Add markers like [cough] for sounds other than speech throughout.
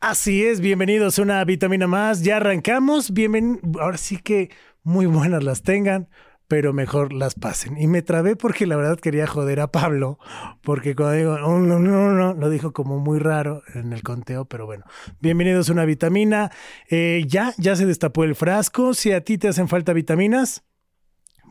Así es, bienvenidos a una vitamina más. Ya arrancamos. Bienven... Ahora sí que muy buenas las tengan, pero mejor las pasen. Y me trabé porque la verdad quería joder a Pablo, porque cuando digo no, no, no, no, lo dijo como muy raro en el conteo, pero bueno. Bienvenidos a una vitamina. Eh, ya, ya se destapó el frasco. Si a ti te hacen falta vitaminas,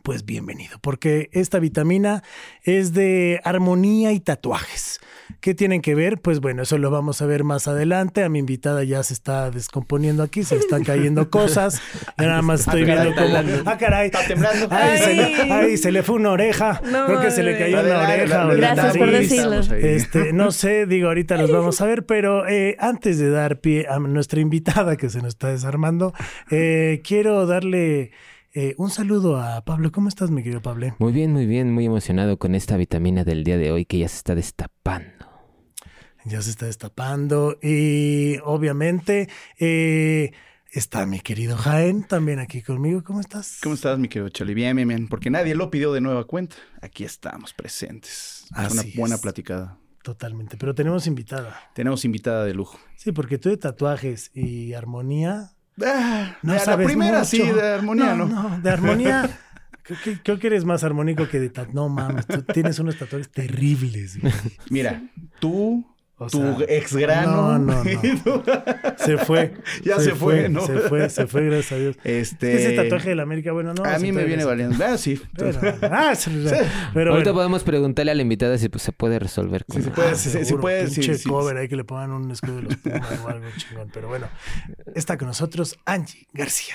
pues bienvenido, porque esta vitamina es de armonía y tatuajes. ¿Qué tienen que ver? Pues bueno, eso lo vamos a ver más adelante. A mi invitada ya se está descomponiendo aquí, se están cayendo cosas. [laughs] Nada más estoy viendo cómo. Ah, caray. Está temblando. Ay, se le, ay, se le fue una oreja. No, Creo que se le cayó una dale, oreja. dale, o la Gracias por nariz. decirlo. Este, no sé, digo, ahorita los vamos a ver, pero eh, antes de dar pie a nuestra invitada que se nos está desarmando, eh, quiero darle eh, un saludo a Pablo. ¿Cómo estás, mi querido Pablo? Muy bien, muy bien, muy emocionado con esta vitamina del día de hoy que ya se está destapando. Ya se está destapando y obviamente eh, está mi querido Jaén también aquí conmigo. ¿Cómo estás? ¿Cómo estás, mi querido Choli? Bien, bien, bien. Porque nadie lo pidió de nueva cuenta. Aquí estamos presentes. Así Una buena es. platicada. Totalmente, pero tenemos invitada. Tenemos invitada de lujo. Sí, porque tú de tatuajes y armonía Ah, no de la sabes primera mucho. sí, de armonía, ¿no? No, de armonía. [laughs] Creo que, creo que eres más armónico que de tatuajes. No mames, tú tienes unos tatuajes terribles. güey. Mira, tú, O tu sea, ex grano. no, no, no. [laughs] Se fue. [laughs] Ya se fue, ¿no? Se fue, se fue, gracias a Dios. Este. Ese tatuaje de la América, bueno, no. a se mí me viene valiendo. Ah, sí. [laughs] Pero, ah, se- pero Ahorita bueno. podemos preguntarle a la invitada si pues, se puede resolver. Con Sí, se puede, Ah, sí seguro, puede, pinche sí, cover ahí que le pongan un escudo de los Pumas o algo chingón. Pero bueno, está con nosotros Angie García.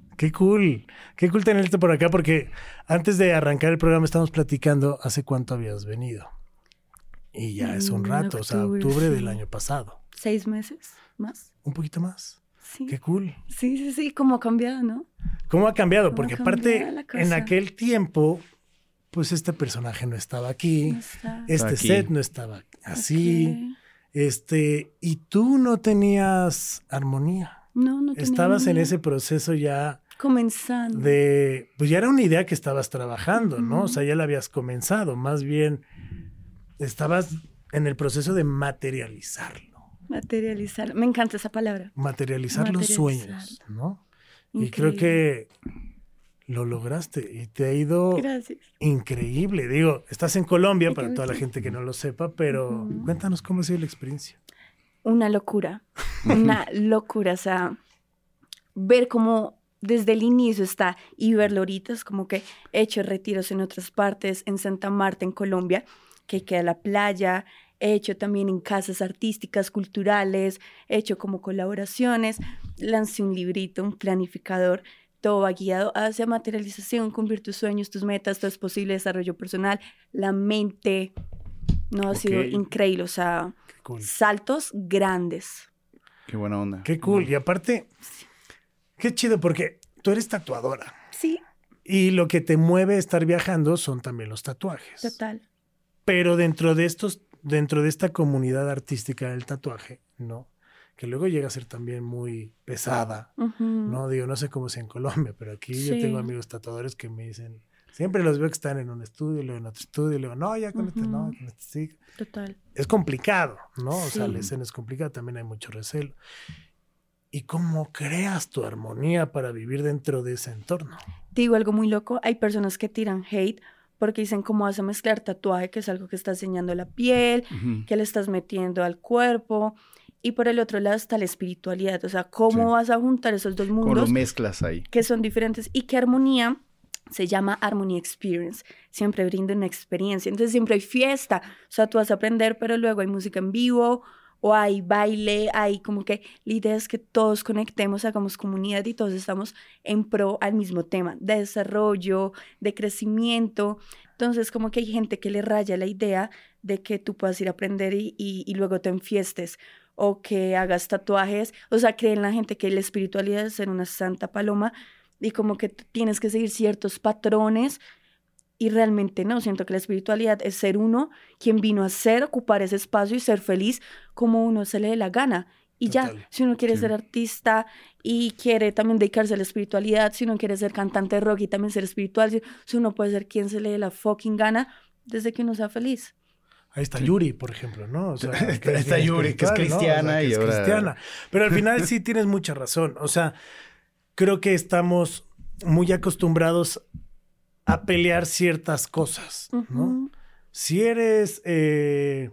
Qué cool. Qué cool tenerte por acá porque antes de arrancar el programa estamos platicando hace cuánto habías venido. Y ya es un Mm, rato, o sea, octubre, octubre sí. del año pasado. ¿Seis meses más? Un poquito más. Sí. Qué cool. Sí, sí, sí, como ha cambiado, ¿no? ¿Cómo ha cambiado? ¿Cómo Porque aparte, en aquel tiempo, pues este personaje no estaba aquí. No está. Este aquí. set no estaba así. Este, y tú no tenías armonía. No, no tenía Estabas en ese proceso ya Comenzando. de, pues ya era una idea que estabas trabajando, ¿no? O sea, ya la habías comenzado, más bien estabas en el proceso de materializarlo, Materializar. Me encanta esa palabra. materializar los sueños, ¿no? Y creo que lo lograste y te ha ido Gracias. increíble. Digo, estás en Colombia, para toda la gente que no lo sepa, pero cuéntanos cómo ha sido la experiencia. Una locura. Una [laughs] locura. O sea, ver cómo desde el inicio está y verlo ahorita es como que he hecho retiros en otras partes, en Santa Marta, en Colombia, que queda la playa. He hecho también en casas artísticas, culturales, he hecho como colaboraciones, lancé un librito, un planificador, todo va guiado hacia materialización, cumplir tus sueños, tus metas, todo es posible, desarrollo personal, la mente, no ha sido increíble, o sea, cool. saltos grandes. Qué buena onda. Qué cool. Y aparte, qué chido porque tú eres tatuadora. Sí, Y lo que te mueve estar viajando son también los tatuajes. total. Pero dentro de estos, dentro de esta comunidad artística del tatuaje, ¿no? Que luego llega a ser también muy pesada. ¿no? Digo, no sé cómo sea en Colombia, pero aquí yo tengo amigos tatuadores que me dicen, siempre los veo que están en un estudio, luego en otro estudio, luego, no, ya con este no, con este sí. Total. Es complicado, ¿no? O sea, la escena es complicada, también hay mucho recelo. ¿Y cómo creas tu armonía para vivir dentro de ese entorno? Te digo algo muy loco, hay personas que tiran hate porque dicen cómo vas a mezclar tatuaje, que es algo que está enseñando la piel, que le estás metiendo al cuerpo. Y por el otro lado está la espiritualidad, o sea, cómo Sí. vas a juntar esos dos ¿Cómo lo mundos mezclas ahí? que son diferentes y que armonía se llama Harmony Experience. Siempre brinda una experiencia. Entonces siempre hay fiesta. O sea, tú vas a aprender, pero luego hay música en vivo o hay baile, hay como que la idea es que todos conectemos, hagamos comunidad y todos estamos en pro al mismo tema, de desarrollo, de crecimiento. Entonces como que hay gente que le raya la idea de que tú puedas ir a aprender y, y- y luego te enfiestes o que hagas tatuajes, o sea, creen la gente que la espiritualidad es ser una santa paloma y como que tienes que seguir ciertos patrones y realmente no, siento que la espiritualidad es ser uno quien vino a ser, ocupar ese espacio y ser feliz como uno se le dé la gana. Y ya, si uno quiere Sí. ser artista y quiere también dedicarse a la espiritualidad, si uno quiere ser cantante de rock y también ser espiritual, si, si uno puede ser quien se le dé la fucking gana desde que uno sea feliz. Ahí está Yuri, por ejemplo, ¿no? O sea, [laughs] Está- Yuri, que es espiritual, ¿no? O sea, cristiana que y es ahora- cristiana. Pero al final sí [laughs] tienes mucha razón. O sea, creo que estamos muy acostumbrados a pelear ciertas cosas, ¿no? Si eres eh,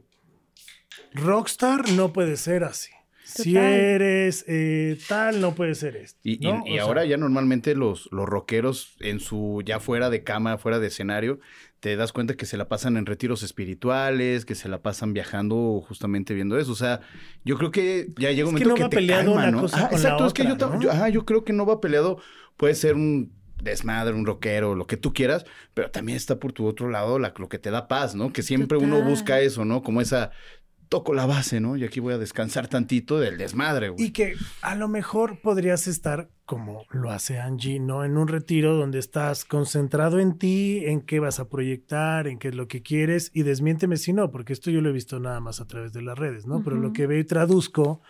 rockstar, no puede ser así. Si eres eh, tal, no puede ser esto. Y, ¿no? sea, ahora ya normalmente los, los rockeros en su, ya fuera de cama, fuera de escenario, te das cuenta que se la pasan en retiros espirituales, que se la pasan viajando justamente viendo eso. O sea, yo creo que ya llega un Es que momento no que, va te peleado calma, una ¿no? cosa con la exacto, es que yo, ¿no? ajá, yo creo que no va peleado, puede ser un desmadre, un rockero, lo que tú quieras, pero también está por tu otro lado la- lo que te da paz, ¿no? Que siempre uno busca eso, ¿no? Como esa, toco la base, ¿no? Y aquí voy a descansar tantito del desmadre, güey. Y que a lo mejor podrías estar como lo hace Angie, ¿no? En un retiro donde estás concentrado en ti, en qué vas a proyectar, en qué es lo que quieres, y desmiénteme si no, porque esto yo lo he visto nada más a través de las redes, ¿no? Pero lo que veo y traduzco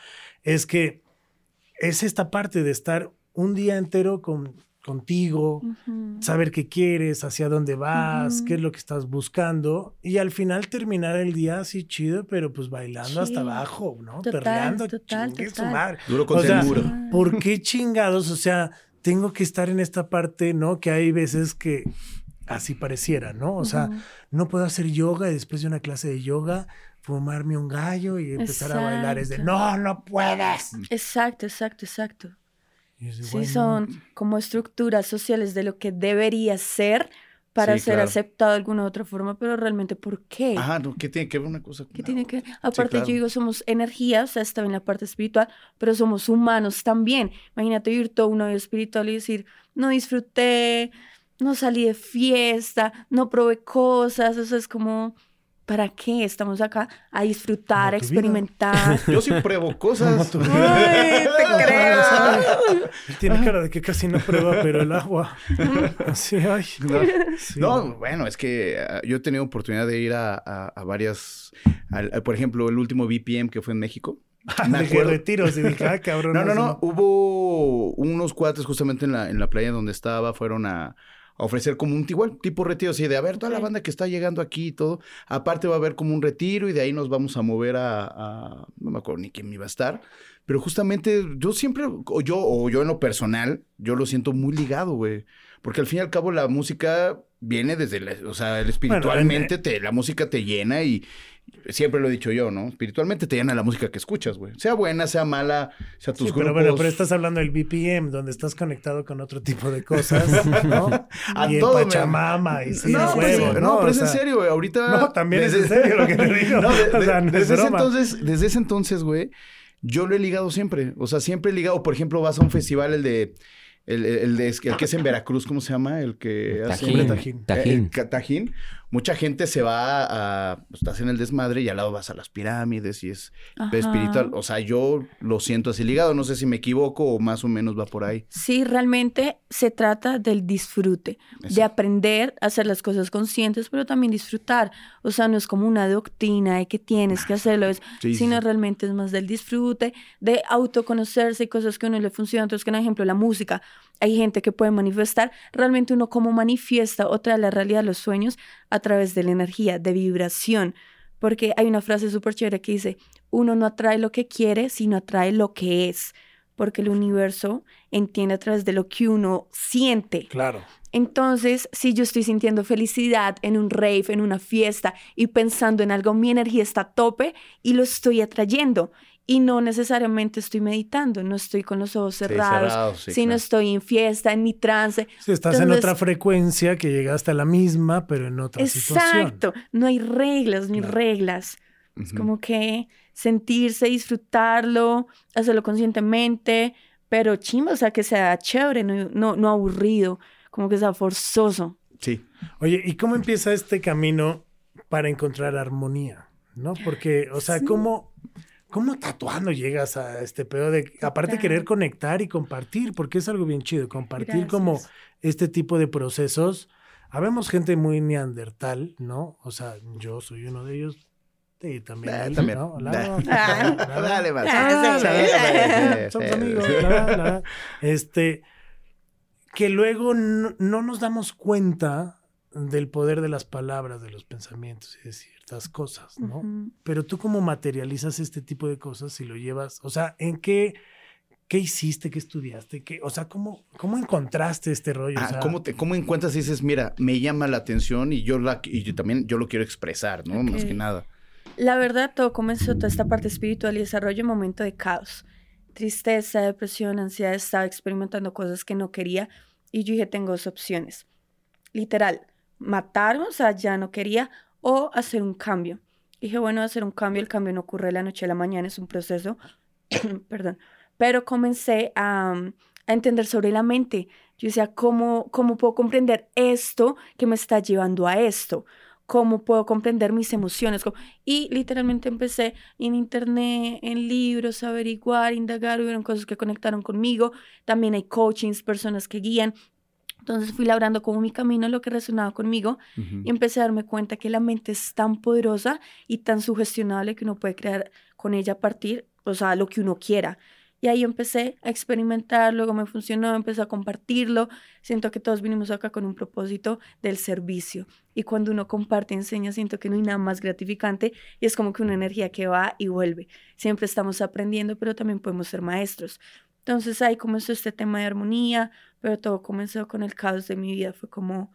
es que es esta parte de estar un día entero con, contigo, saber qué quieres, hacia dónde vas, qué es lo que estás buscando y al final terminar el día así chido, pero pues bailando hasta abajo, ¿no? Total, Perreando, total, su total. madre. Duro con O sea, muro. ¿Por qué chingados? O sea, tengo que estar en esta parte, ¿no? Que hay veces que así pareciera, ¿no? O sea, no puedo hacer yoga y después de una clase de yoga fumarme un gallo y empezar a bailar. Es de, no, no puedes. Exacto, exacto, exacto. De, Sí, bueno, son como estructuras sociales de lo que debería ser para Sí, ser claro. aceptado de alguna otra forma, pero realmente ¿por qué? Ajá, no, ¿qué tiene que ver una cosa con ¿Qué tiene otra? que Aparte, claro. yo digo, somos energía, o sea, está bien la parte espiritual, pero somos humanos también. Imagínate vivir todo una vida espiritual y decir, no disfruté, no salí de fiesta, no probé cosas, o sea, es como, ¿para qué estamos acá? A disfrutar, a experimentar. [laughs] Yo sí pruebo cosas. Ay, te [laughs] creo. Tiene cara de que casi no prueba, pero el agua. [laughs] Así, ay. No, Sí. No, bueno, es que ah, yo he tenido oportunidad de ir a, a- a varias, por ejemplo, el último BPM que fue en México. Me de que acuerdo- retiros y dije, ah, cabrón. No, no, no, hubo unos cuates justamente en la, en la playa donde estaba, fueron a, a ofrecer como un igual tipo retiro, así de a ver toda la banda que está llegando aquí y todo. Aparte va a haber como un retiro y de ahí nos vamos a mover a, a- no me acuerdo ni quién iba a estar. Pero justamente yo siempre, o yo, o yo en lo personal, yo lo siento muy ligado, güey. Porque al fin y al cabo la música viene desde, la- o sea, el espiritualmente te, la música te llena y siempre lo he dicho yo, ¿no? Espiritualmente te llena la música que escuchas, güey. Sea buena, sea mala, sea tus Sí, pero grupos. bueno, pero estás hablando del BPM, donde estás conectado con otro tipo de cosas, [laughs] ¿no? A y todo me- Pachamama, y sí, no, pues, huevo, no, ¿no? pero es en serio, güey. Ahorita. No, también es en serio lo que te [laughs] digo. No, de- [laughs] O sea, de- no es desde, ese broma. entonces, desde ese entonces, güey, yo lo he ligado siempre. O sea, siempre he ligado. Por ejemplo, vas a un festival, el de. El, el, el de, el que es en Veracruz, ¿cómo se llama? El que hace. Tajín. Tajín. Tajín. Eh, el ca- Tajín. Mucha gente se va a. pues, estás en el desmadre y al lado vas a las pirámides y es Ajá. espiritual. O sea, yo lo siento así ligado. No sé si me equivoco o más o menos va por ahí. Sí, realmente se trata del disfrute, de aprender a hacer las cosas conscientes, pero también disfrutar. O sea, no es como una doctrina de que tienes que hacerlo, es, Sí, sino sí. realmente es más del disfrute, de autoconocerse y cosas que a uno le funcionan. Entonces, que, por ejemplo, la música, hay gente que puede manifestar, realmente uno como manifiesta o trae a la realidad los sueños a través de la energía, de vibración. Porque hay una frase súper chévere que dice, uno no atrae lo que quiere, sino atrae lo que es. Porque el universo entiende a través de lo que uno siente. Claro. Entonces, si yo estoy sintiendo felicidad en un rave, en una fiesta y pensando en algo, mi energía está a tope y lo estoy atrayendo. Y no necesariamente estoy meditando, no estoy con los ojos cerrados, sí, sino claro. estoy en fiesta, en mi trance. Si estás en otra frecuencia que llegaste a la misma, pero en otra situación. Exacto, no hay reglas ni Claro. reglas. Es como que sentirse, disfrutarlo, hacerlo conscientemente, pero chimba, o sea, que sea chévere, no, no, no aburrido, como que sea forzoso. Sí. Oye, ¿y cómo empieza este camino para encontrar armonía? ¿No? Porque, o sea, ¿cómo, ¿Cómo tatuando llegas a este pedo de, aparte querer conectar y compartir, porque es algo bien chido, compartir como Gracias. este tipo de procesos. Habemos gente muy neandertal, ¿no? O sea, yo soy uno de ellos. Y también Ah, él, también. ¿no? Da- Lalo, Ah. Lalo. Dale, vas. Ah, sí, la sí. verdad, Sí, Somos sí, amigos, sí. la la. Este, que luego no, no nos damos cuenta del poder de las palabras, de los pensamientos y de ciertas cosas, ¿no? Pero tú cómo materializas este tipo de cosas si lo llevas, o sea, ¿en qué, qué hiciste, qué estudiaste, qué, o sea, cómo, cómo encontraste este rollo? O Ah, sea, ¿cómo, te, ¿Cómo encuentras y dices, mira, me llama la atención y yo la y yo también yo lo quiero expresar, ¿no? Más que nada. La verdad, todo comenzó, toda esta parte espiritual y desarrollo en un momento de caos. Tristeza, depresión, ansiedad, estaba experimentando cosas que no quería y yo dije, tengo dos opciones. Literal, matarme, o sea, ya no quería, o hacer un cambio. Dije, bueno, hacer un cambio, el cambio no ocurre de la noche a la mañana, es un proceso, [clears throat] perdón. Pero comencé a, a entender sobre la mente. Yo decía, ¿cómo, ¿cómo puedo comprender esto que me está llevando a esto? ¿Cómo puedo comprender mis emociones? ¿Cómo- Y literalmente empecé en internet, en libros, averiguar, indagar, hubieron cosas que conectaron conmigo. También hay coachings, personas que guían. Entonces fui labrando como mi camino, lo que resonaba conmigo, y empecé a darme cuenta que la mente es tan poderosa y tan sugestionable que uno puede crear con ella a partir, o sea, lo que uno quiera. Y ahí empecé a experimentar, luego me funcionó, empecé a compartirlo. Siento que todos vinimos acá con un propósito del servicio. Y cuando uno comparte, enseña, siento que no hay nada más gratificante y es como que una energía que va y vuelve. Siempre estamos aprendiendo, pero también podemos ser maestros. Entonces ahí comenzó este tema de armonía, pero todo comenzó con el caos de mi vida. Fue como,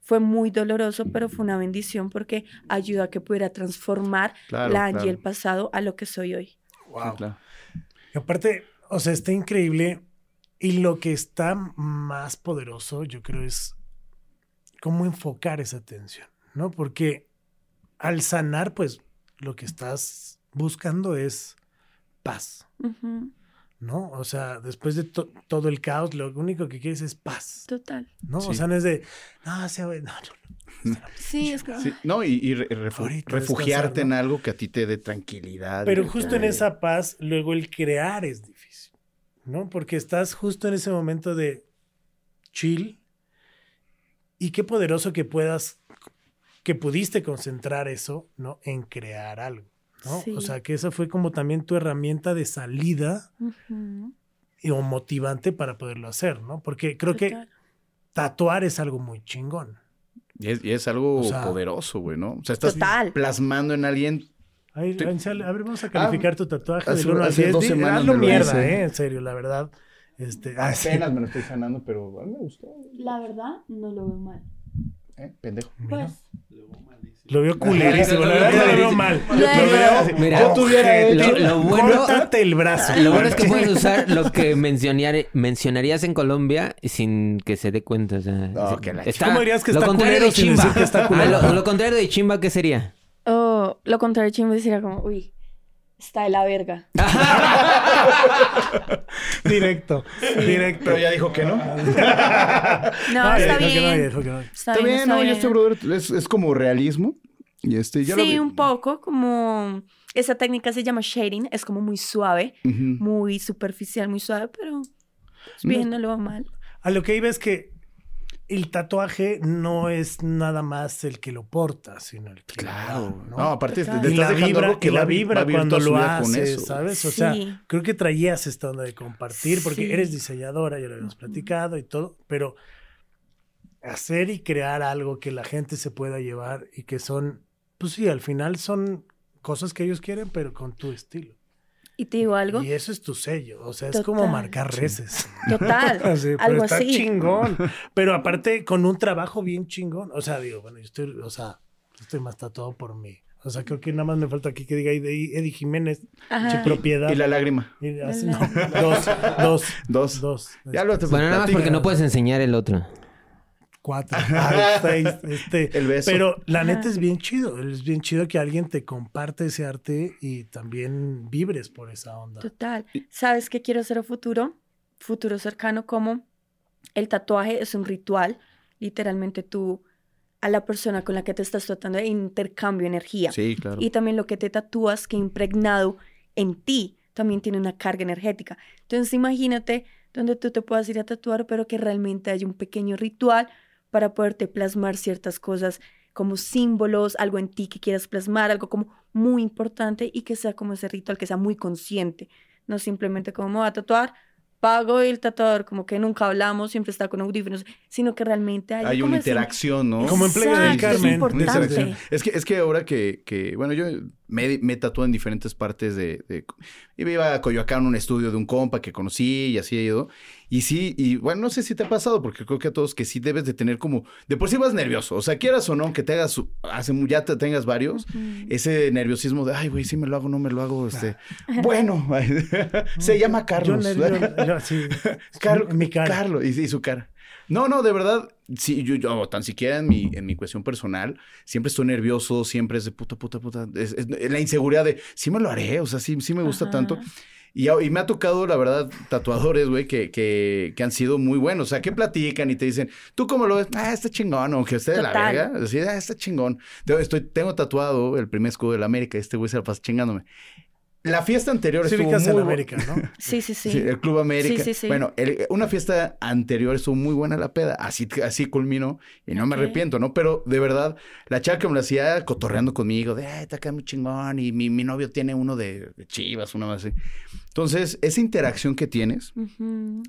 fue muy doloroso, pero fue una bendición porque ayudó a que pudiera transformar Claro, la Angie claro. del pasado a lo que soy hoy. wow. Sí, claro. Y aparte, o sea, está increíble. Y lo que está más poderoso, yo creo, es cómo enfocar esa atención, ¿no? Porque al sanar, pues lo que estás buscando es paz, ¿no? O sea, después de to- todo el caos, lo único que quieres es paz, Total. ¿no? O sea, no es de, no, se va- no, no, Sí, es. Sí, no, y, y re- refu- Ahorita refugiarte en algo que a ti te dé tranquilidad. Pero justo en esa paz, luego el crear es difícil, ¿no? Porque estás justo en ese momento de chill y qué poderoso que puedas, que pudiste concentrar eso, ¿no? En crear algo, ¿no? Sí. O sea, que esa fue como también tu herramienta de salida Ujú, y, o motivante para poderlo hacer, ¿no? Porque creo que total. tatuar es algo muy chingón. Y es, y es algo O sea, poderoso, güey, ¿no? O sea, estás Total. plasmando en alguien. Ahí, a ver, vamos a calificar tu tatuaje hace- del 1 al hace 10. dos Di- semanas hazlo me lo mierda, hice. ¿eh? En serio, la verdad. Este, ah, [laughs] sí. Apenas me lo estoy sanando, pero a mí me gustó. La verdad, no lo veo mal. ¿Eh? Pendejo. Pues, Lo veo culerísimo, la verdad lo veo mal. Lo veo- Mira, Yo tuviera lo- lo bueno- Córtate el brazo. Lo bueno es que puedes usar lo que [laughs] mencionar- mencionarías en Colombia sin que se dé cuenta. O sea, No, que la ¿Cómo dirías que lo está contrario culero de sin chimba. decir que está Ah, lo, lo contrario de chimba, ¿qué sería? Oh, lo contrario, chimbo sería como, uy, está de la verga. [laughs] Directo, directo. Pero ya dijo que no. No, está que no, bien. dijo que no. Está, Está bien, no, y este brother es, es como realismo. Y este, ya Sí, un poco, como... Esa técnica se llama shading, es como muy suave, muy superficial, muy suave, pero bien, no lo veo mal. A lo que iba es que el tatuaje no es nada más el que lo porta, sino el que lo Claro. da, No, ¿no? aparte Total. te y estás la dejando vibra, algo que y la va va vibra cuando lo haces. ¿sabes? O sea, creo que traías esta onda de compartir, porque Sí. eres diseñadora, ya lo habíamos platicado y todo, pero hacer y crear algo que la gente se pueda llevar y que son, pues sí, al final son cosas que ellos quieren, pero con tu estilo. ¿Y te digo algo? Y eso es tu sello, o sea, es como marcar reces. [laughs] Total, [laughs] Así, pero algo está así. chingón. [laughs] Pero aparte, con un trabajo bien chingón. O sea, digo, bueno, yo estoy, o sea, estoy más tatuado por mí. O sea, creo que nada más me falta aquí que diga Eddie, Jiménez, Ajá. propiedad. Y la lágrima. Y así, La- no, dos, dos, Dos. dos. Ya lo te Bueno, nada más porque no puedes enseñar el otro. Cuatro, [laughs] seis, este. El beso. Pero la neta es bien chido. Es bien chido que alguien te comparte ese arte y también vibres por esa onda. Total. ¿Sabes qué quiero hacer a futuro? Futuro cercano, como el tatuaje es un ritual. Literalmente tú a la persona con la que te estás tratando de intercambio energía. Sí, claro. Y también lo que te tatúas, que impregnado en ti también tiene una carga energética. Entonces imagínate donde tú te puedas ir a tatuar, pero que realmente haya un pequeño ritual para poderte plasmar ciertas cosas como símbolos, algo en ti que quieras plasmar, algo como muy importante y que sea como ese ritual, que sea muy consciente, no simplemente como me voy a tatuar, pago y el tatuador como que nunca hablamos, siempre está con audífonos, sino que realmente hay, una interacción, ¿no? Como en Playa del es Carmen. importante. Una interacción. Es que, es que ahora que, que, bueno, yo me, me tatué en diferentes partes de, de- Iba a Coyoacán, un estudio de un compa que conocí y así he ido. Y sí, y bueno, no sé si te ha pasado, porque creo que a todos que sí debes de tener como... De por sí vas nervioso. O sea, quieras o no, que te hagas... Hace, ya te tengas varios. Ese nerviosismo de, ay, güey, sí me lo hago, no me lo hago. Este... Bueno, [laughs] se llama Carlos. Yo, nervio- yo- sí. [laughs] Carlos, mi cara. Carlos, y, y su cara. No, no, de verdad, sí, yo, yo tan siquiera en mi, en mi cuestión personal, siempre estoy nervioso, siempre es de puta, puta, puta. Es, es la inseguridad de, sí me lo haré, o sea, sí, sí me gusta Ajá. tanto. Y, y me ha tocado, la verdad, tatuadores, güey, que, que, que han sido muy buenos. O sea, que platican y te dicen, ¿tú cómo lo ves? Ah, está chingón, aunque esté de la verga. Así, ah, está chingón. Estoy, tengo tatuado el primer escudo de la América. Este güey se la pasa chingándome. La fiesta anterior Sí estuvo muy en bu- América, ¿no? [laughs] Sí, sí, sí. Sí, el Club América. Sí, sí, sí. Bueno, el- una fiesta anterior estuvo muy buena la peda. Así, así culminó y no me arrepiento, ¿no? Pero de verdad, la chava que me lo hacía cotorreando conmigo, de, ay, te queda muy chingón. Y mi, mi novio tiene uno de, de chivas, una más así. Entonces, esa interacción que tienes,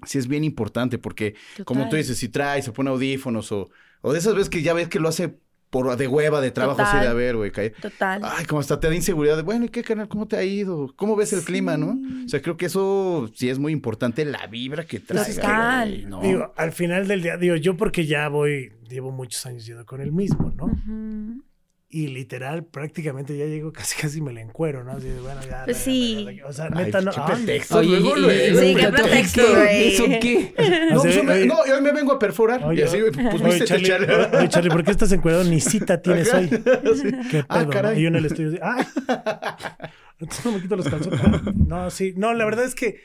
sí es bien importante porque, como tú dices, si trae, se pone audífonos o, o de esas veces que ya ves que lo hace por de hueva, de trabajo, así de Total. a ver, güey, cae. Total. Ay, como hasta te da inseguridad de, bueno, ¿y qué canal? ¿Cómo te ha ido? ¿Cómo ves el clima, no? O sea, creo que eso sí es muy importante, la vibra que traiga. Total. ¿no? Digo, al final del día, digo, yo porque ya voy, llevo muchos años yendo con el mismo, ¿no? Y literal, prácticamente ya llego, [laughs] casi casi me la encuero, ¿no? Así de, bueno, ya. Pues sí. ya, O sea, neta, no. qué ay, pretexto, Oye, luego, y-. Sí, qué pretexto, güey. ¿Eso qué? [laughs] No, pues, me- oye. no, yo me vengo a perforar. Oye, y así, pues, Oye, viste, Charlie, Charlie. oye, Charlie, ¿por qué estás encuadrado? Ni cita tienes hoy. [laughs] ¿Qué pedo? Ah, no? caray. Y yo en el estudio así, ¡ay! Entonces no me quito los calzones. No, sí. No, la verdad es que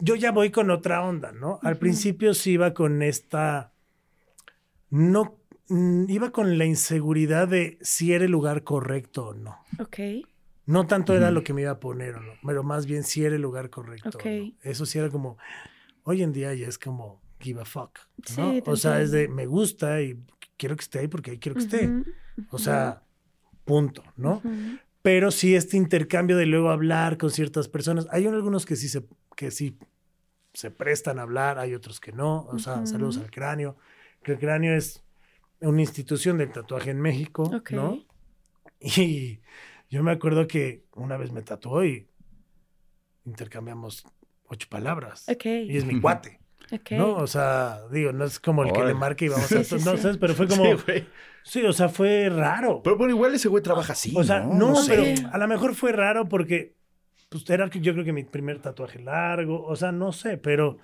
yo ya voy con otra onda, ¿no? Al principio sí iba con esta... No... mm, Iba con la inseguridad de si era el lugar correcto o no. Ok. No tanto era lo que me iba a poner o no, pero más bien si era el lugar correcto. o Ok. no. Eso sí era como... Hoy en día ya es como give a fuck, Sí, ¿no? te o sea, es de me gusta y quiero que esté ahí porque ahí quiero que esté. O sea, punto, ¿no? Pero sí este intercambio de luego hablar con ciertas personas. Hay algunos que sí se, que sí se prestan a hablar, hay otros que no. O sea, saludos al cráneo. Que el cráneo es una institución del tatuaje en México, Ok. ¿no? Y yo me acuerdo que una vez me tatuó y intercambiamos ocho palabras. Y es mi cuate. ¿no? O sea, digo, no es como el que le marque y vamos a... Sí, sí, no, sí. ¿sabes? Pero fue como... Sí, güey. Sí, o sea, fue raro. Pero bueno, igual ese güey trabaja así, o sea, no, sé. pero a lo mejor fue raro porque pues era que yo creo que mi primer tatuaje largo, o sea, no sé, pero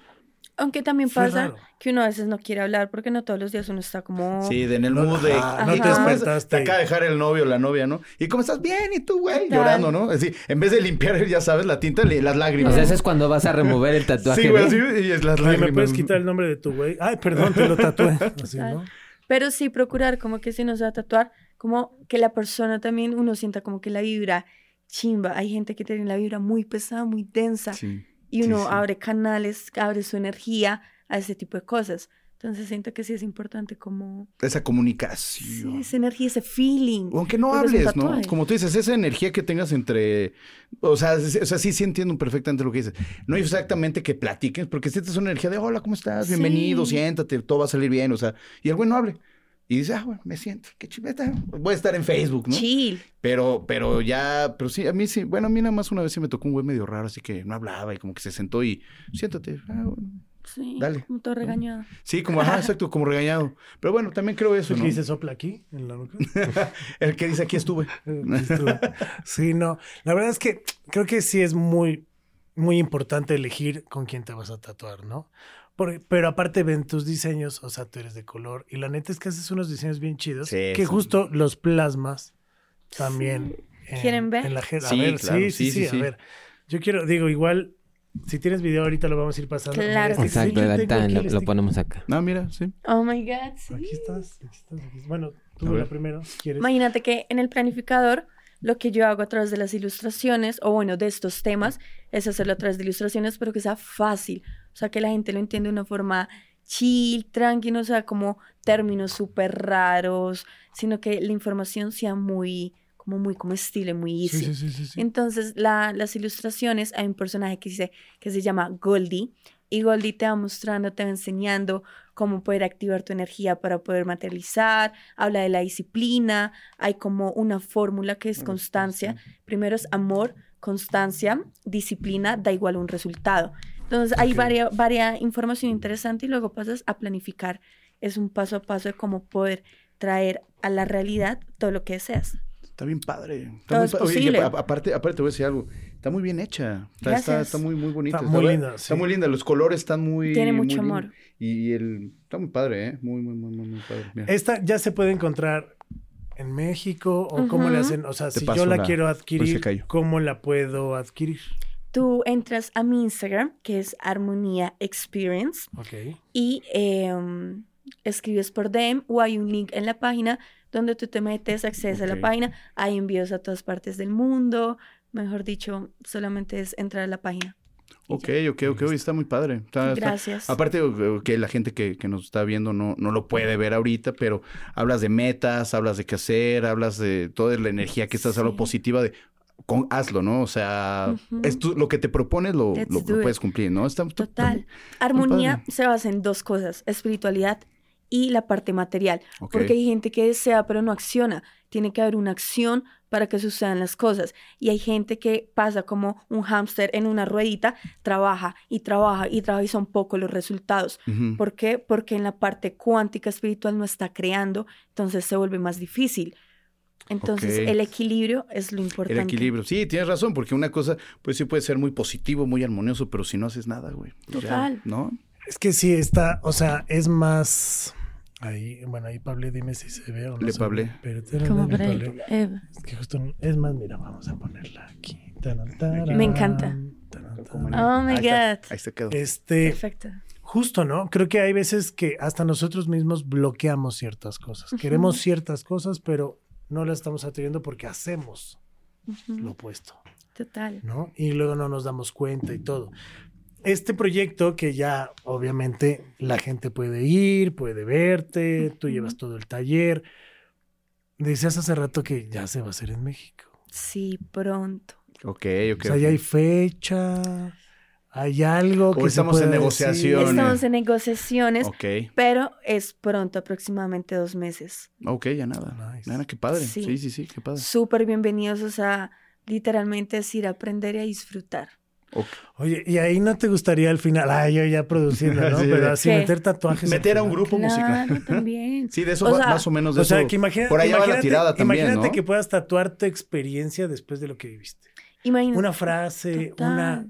Aunque también Fue pasa raro. que uno a veces no quiere hablar porque no todos los días uno está como... Sí, de en el No, mood de... ajá, no "¿Y te cómo es?". despertaste. Te acaba de dejar el novio o la novia, ¿no? ¿Y cómo estás? Bien, ¿y tú, güey? Llorando, ¿no? Así, en vez de limpiar, ya sabes, la tinta, las O lágrimas. sea, eso es cuando vas a remover el tatuaje. sí, güey, ¿no? así, y es las lágrimas. ¿me puedes quitar el nombre de tu güey? Ay, perdón, te lo tatué. [laughs] Así, ¿no? Pero sí procurar como que si uno se va a tatuar, como que la persona también, uno sienta como que la vibra chimba. Hay gente que tiene la vibra muy pesada, muy densa. Sí. Y sí, uno sí. abre canales, abre su energía a ese tipo de cosas. Entonces siento que sí es importante como Esa sí, comunicación. esa energía, ese feeling. Aunque no hables, ¿no? Como tú dices, esa energía que tengas entre... O sea, es- o sea, sí, sí entiendo perfectamente lo que dices. No exactamente que platiques, porque sientes una energía de, hola, ¿cómo estás? Bienvenido, Sí. siéntate, todo va a salir bien, o sea... Y el güey no hable. Y dice, ah, bueno, me siento, qué chiveta. Voy a estar en Facebook, ¿no? Chill. Pero, pero ya, pero sí, a mí sí, bueno, a mí nada más una vez sí me tocó un güey medio raro, así que no hablaba y como que se sentó y siéntate. Ah, bueno. Sí, Dale. como todo regañado. Sí, como, ajá, exacto, como regañado. Pero bueno, también creo eso, ¿El ¿no? que dice sopla aquí en la nuca? [laughs] El que dice aquí [laughs] estuve. Sí, no. La verdad es que creo que sí es muy, muy importante elegir con quién te vas a tatuar, ¿no? Por- pero aparte ven tus diseños, o sea, tú eres de color. Y la neta es que haces unos diseños bien chidos Sí, que sí. justo los plasmas también. en- ¿Quieren ver? En la a Sí, ver, claro, sí, sí, sí, sí, sí, a sí. ver. Yo quiero, digo, igual, si tienes video ahorita lo vamos a ir pasando. Claro Mira, Exacto, lo, lo ponemos acá. No, mira, sí. Oh my God, sí. Aquí estás, aquí estás. aquí- Bueno, tú la primero, si quieres. Imagínate que en el planificador lo que yo hago a través de las ilustraciones, o bueno, de estos temas, es hacerlo a través de ilustraciones, pero que sea fácil. O sea, que la gente lo entienda de una forma chill, tranquilo, o sea, como términos súper raros, sino que la información sea muy, como muy comestible, muy easy. Sí, sí, sí. Entonces, la- las ilustraciones, hay un personaje que, dice, que se llama Goldie, y Goldie te va mostrando, te va enseñando cómo poder activar tu energía para poder materializar, habla de la disciplina, hay como una fórmula que es constancia. Primero es amor, constancia, disciplina, da igual un resultado. Entonces, hay Ok. varia, varia información interesante y luego pasas a planificar. Es un paso a paso de cómo poder traer a la realidad todo lo que deseas. Está bien padre. Está Todo muy es pa- oye, posible. a- aparte, aparte te voy a decir algo. Está muy bien hecha. Está, está, Gracias. está muy, muy bonita. Está muy linda, Está sí. muy linda. Los colores están muy. Tiene muy mucho lindos. amor. Y el. Está muy padre, ¿eh? Muy, muy, muy, muy, muy padre. Mira. Esta ya se puede encontrar en México o cómo le hacen, o sea, Te si yo la, la- quiero si adquirir, cayó. ¿cómo la puedo adquirir? Tú entras a mi Instagram, que es Armonía Experience, Ok. y em, escribes por DM o hay un link en la página donde tú te metes, accedes a la página, hay envíos a todas partes del mundo, mejor dicho, solamente es entrar a la página. Ok, ok, ok. Está muy padre. Está- está- Gracias. Aparte, que la gente que, que nos está viendo no, no lo puede ver ahorita, pero hablas de metas, hablas de qué hacer, hablas de toda la energía que estás hablando Sí. positiva de con, hazlo, ¿no? O sea, es tú- lo que te propones lo, puedes cumplir, ¿no? Está, está- Total. Armonía padre. se basa en dos cosas, espiritualidad y la parte material. Porque hay gente que desea pero no acciona. Tiene que haber una acción para que sucedan las cosas. Y hay gente que pasa como un hámster en una ruedita, trabaja y trabaja y trabaja y son pocos los resultados. ¿Por qué? Porque en la parte cuántica espiritual no está creando, entonces se vuelve más difícil. Entonces el equilibrio es lo importante. El equilibrio. Sí, tienes razón, porque una cosa, pues sí puede ser muy positivo, muy armonioso, pero si no haces nada, güey. pues ya, Total. ¿No? Es que sí está, o sea, es más... Ahí, bueno, ahí Pablo, dime si se ve o no Le te- Como Pablé. Eva. Es que justo, no- es más, mira, vamos a ponerla aquí. Taran, taran, Me encanta. taran, Como taran. Oh my ahí está, God. ahí se quedó. Este, Perfecto. justo, ¿no? Creo que hay veces que hasta nosotros mismos bloqueamos ciertas cosas. Queremos ciertas cosas, pero no las estamos atrayendo porque hacemos lo opuesto. Total. ¿no? Y luego no nos damos cuenta y todo. Este proyecto que ya obviamente la gente puede ir, puede verte, tú llevas todo el taller. Decías hace rato que ya se va a hacer en México. Sí, pronto. Ok, ok. o sea, ya hay fecha, hay algo O que se estamos en decir. Estamos en negociaciones, Ok, pero es pronto, aproximadamente dos meses. ok, ya nada. Nice. Nada, qué padre. Sí. Sí, sí, sí, qué padre. Súper bienvenidos, o sea, literalmente es ir a aprender y a disfrutar. Ok. Oye, y ahí no te gustaría al final, ay, yo ya produciendo, ¿no? [laughs] Sí. Pero así ¿Qué? meter tatuajes. Meter a un grupo musical. Claro, también. [laughs] Sí, de eso O va- sea- más o menos de O sea, eso. que imagina, por ahí va la imagínate- tirada también, Imagínate ¿no? que puedas tatuar tu experiencia después de lo que viviste. Imagínate. una frase, Total. una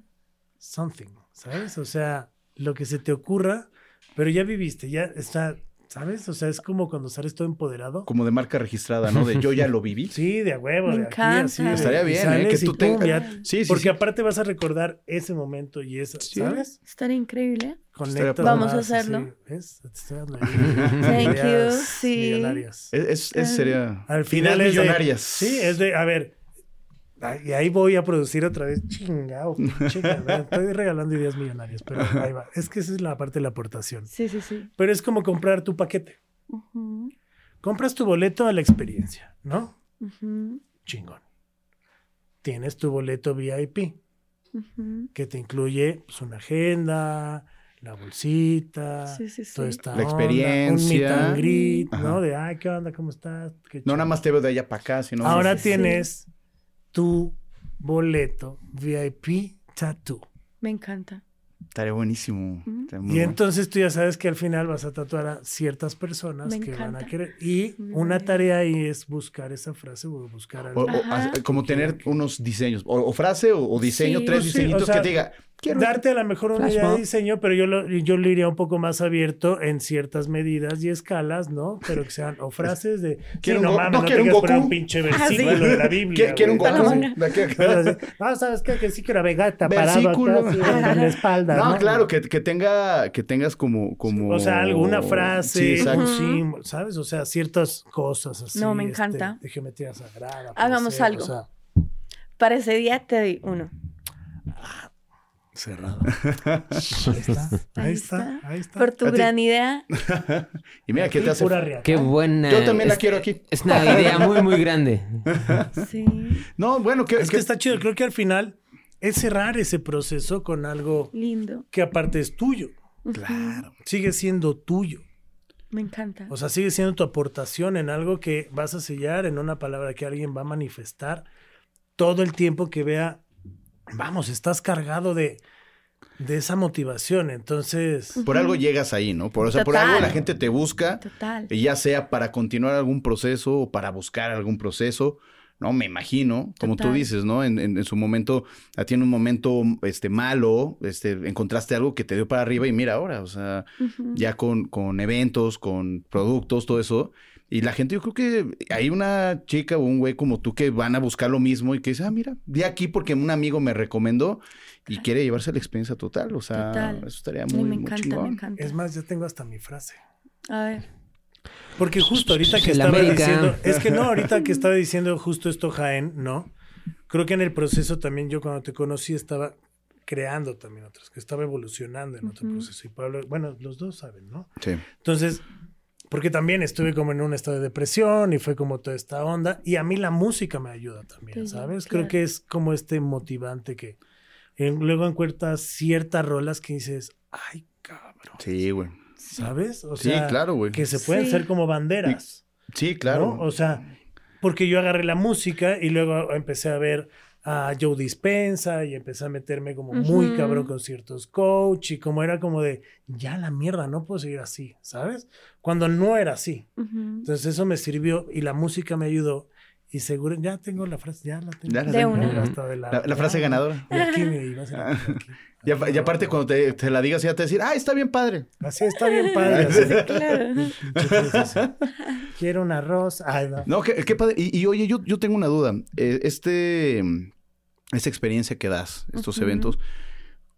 something, ¿sabes? O sea, lo que se te ocurra, pero ya viviste, ya está, ¿sabes? O sea, es como cuando sales todo empoderado. Como de marca registrada, ¿no? De yo ya lo viví. Sí, de a huevo, Me de aquí, encanta. así. de- Estaría bien, ¿eh? Que tú tengas- Sí, sí, porque sí. aparte vas a recordar ese momento y eso, Sí. ¿sabes? Estaría increíble. Conectas padre. Vamos a más, hacerlo. así, ¿ves? [laughs] Thank ideas you, sí. millonarias. Es, es- es- sería. Al final es de- millonarias. sí, es de, a ver, y ahí voy a producir otra vez. Chingao, cabrón, Estoy regalando ideas millonarias, pero ahí va. Es que esa es la parte de la aportación. Sí, sí, sí. Pero es como comprar tu paquete. Compras tu boleto a la experiencia, ¿no? Chingón. Tienes tu boleto VIP, que te incluye pues, una agenda, la bolsita, Sí, sí, toda esta La onda, un meet experiencia. and greet, Ajá. ¿no? De, ay, ¿qué onda? ¿Cómo estás? Qué No chido". nada más te veo de allá para acá, sino. Ahora sí, sí. tienes tu boleto VIP tattoo. Me encanta. Estaría buenísimo. Y entonces tú ya sabes que al final vas a tatuar a ciertas personas Me que van a encanta. querer. Y una tarea ahí es buscar esa frase o buscar algo. o como tener unos diseños, o, o frase o, o diseño, Sí. tres sí, diseñitos o sea, que te diga, quiero Darte a lo mejor una idea de diseño, pero yo lo, yo lo iría un poco más abierto en ciertas medidas y escalas, ¿no? Pero que sean o frases de. Quiero sí, un no Go- mames, no no, quiero un Goku. un pinche Ah, sí. versículo de la [laughs] Biblia. Quiero, un. Goku. Ah, ¿sabes qué? Que sí quiero Vegeta parado acá Versículo. así, en la espalda. No, ¿no? claro, que, que tenga que tengas como, como. O sea, alguna frase, Sí, un símbolo, ¿sabes? O sea, ciertas cosas así. No, me este, encanta. de geometría sagrada. Hagamos algo. O sea, Para ese día te doy uno. Cerrado. [laughs] Ahí está, ahí está, ahí está. Por tu gran idea. [laughs] Y mira, ¿qué te hace? Qué buena. Yo también la es- quiero aquí. Es una idea muy, muy grande. [laughs] Sí. No, bueno, que, Es que está chido. Creo que al final es cerrar ese proceso con algo Lindo. que aparte es tuyo. Claro. Sigue siendo tuyo. Me encanta. O sea, sigue siendo tu aportación en algo que vas a sellar, en una palabra que alguien va a manifestar todo el tiempo que vea, vamos, estás cargado de, de esa motivación. Entonces, Por algo llegas ahí, ¿no? Por, o sea, por algo la gente te busca, Total. y ya sea para continuar algún proceso o para buscar algún proceso. No, me imagino, como tú dices, ¿no? En, en- en su momento, a ti en un momento este, malo, este, encontraste algo que te dio para arriba y mira ahora, o sea, ya con, con eventos, con productos, todo eso. Y la gente, yo creo que hay una chica o un güey como tú que van a buscar lo mismo y que dice, ah, mira, vi aquí porque un amigo me recomendó y quiere llevarse la experiencia total. O sea, Total. eso estaría muy, me muy encanta, chingón. me encanta. es más, ya tengo hasta mi frase. A ver. Porque justo ahorita que estaba diciendo, es que no, [laughs] ahorita que estaba diciendo justo esto, Jaén, ¿no? Creo que en el proceso también yo cuando te conocí estaba creando también otras, que estaba evolucionando en otro proceso. Y Pablo, bueno, los dos saben, ¿no? Sí. Entonces, porque también estuve como en un estado de depresión y fue como toda esta onda. Y a mí la música me ayuda también, Sí, ¿sabes? claro. Creo que es como este motivante que eh, luego encuentras ciertas rolas que dices, ay, cabrón, Sí, güey. ¿sabes? O Sí, sea, claro, güey. que se pueden Sí. ser como banderas. Sí, claro. ¿no? O sea, porque yo agarré la música y luego empecé a ver a Joe Dispensa y empecé a meterme como muy cabrón con ciertos coach y como era como de, ya la mierda, no puedo seguir así, ¿sabes? Cuando no era así. Entonces eso me sirvió y la música me ayudó y seguro, ya tengo la frase, ya la tengo. Ya la De tengo. una. Hasta de la, La, la frase ya, ganadora. Y aquí me iba a hacer aquí. [laughs] Y, apa- y aparte, cuando te, te la digas, ya te decir, ah, está bien padre. Así está bien padre. así. Claro. Frase así. Quiero un arroz. Ay, no. No, qué, qué padre. Y, y, oye, yo, yo tengo una duda. Eh, este, esta experiencia que das, estos eventos,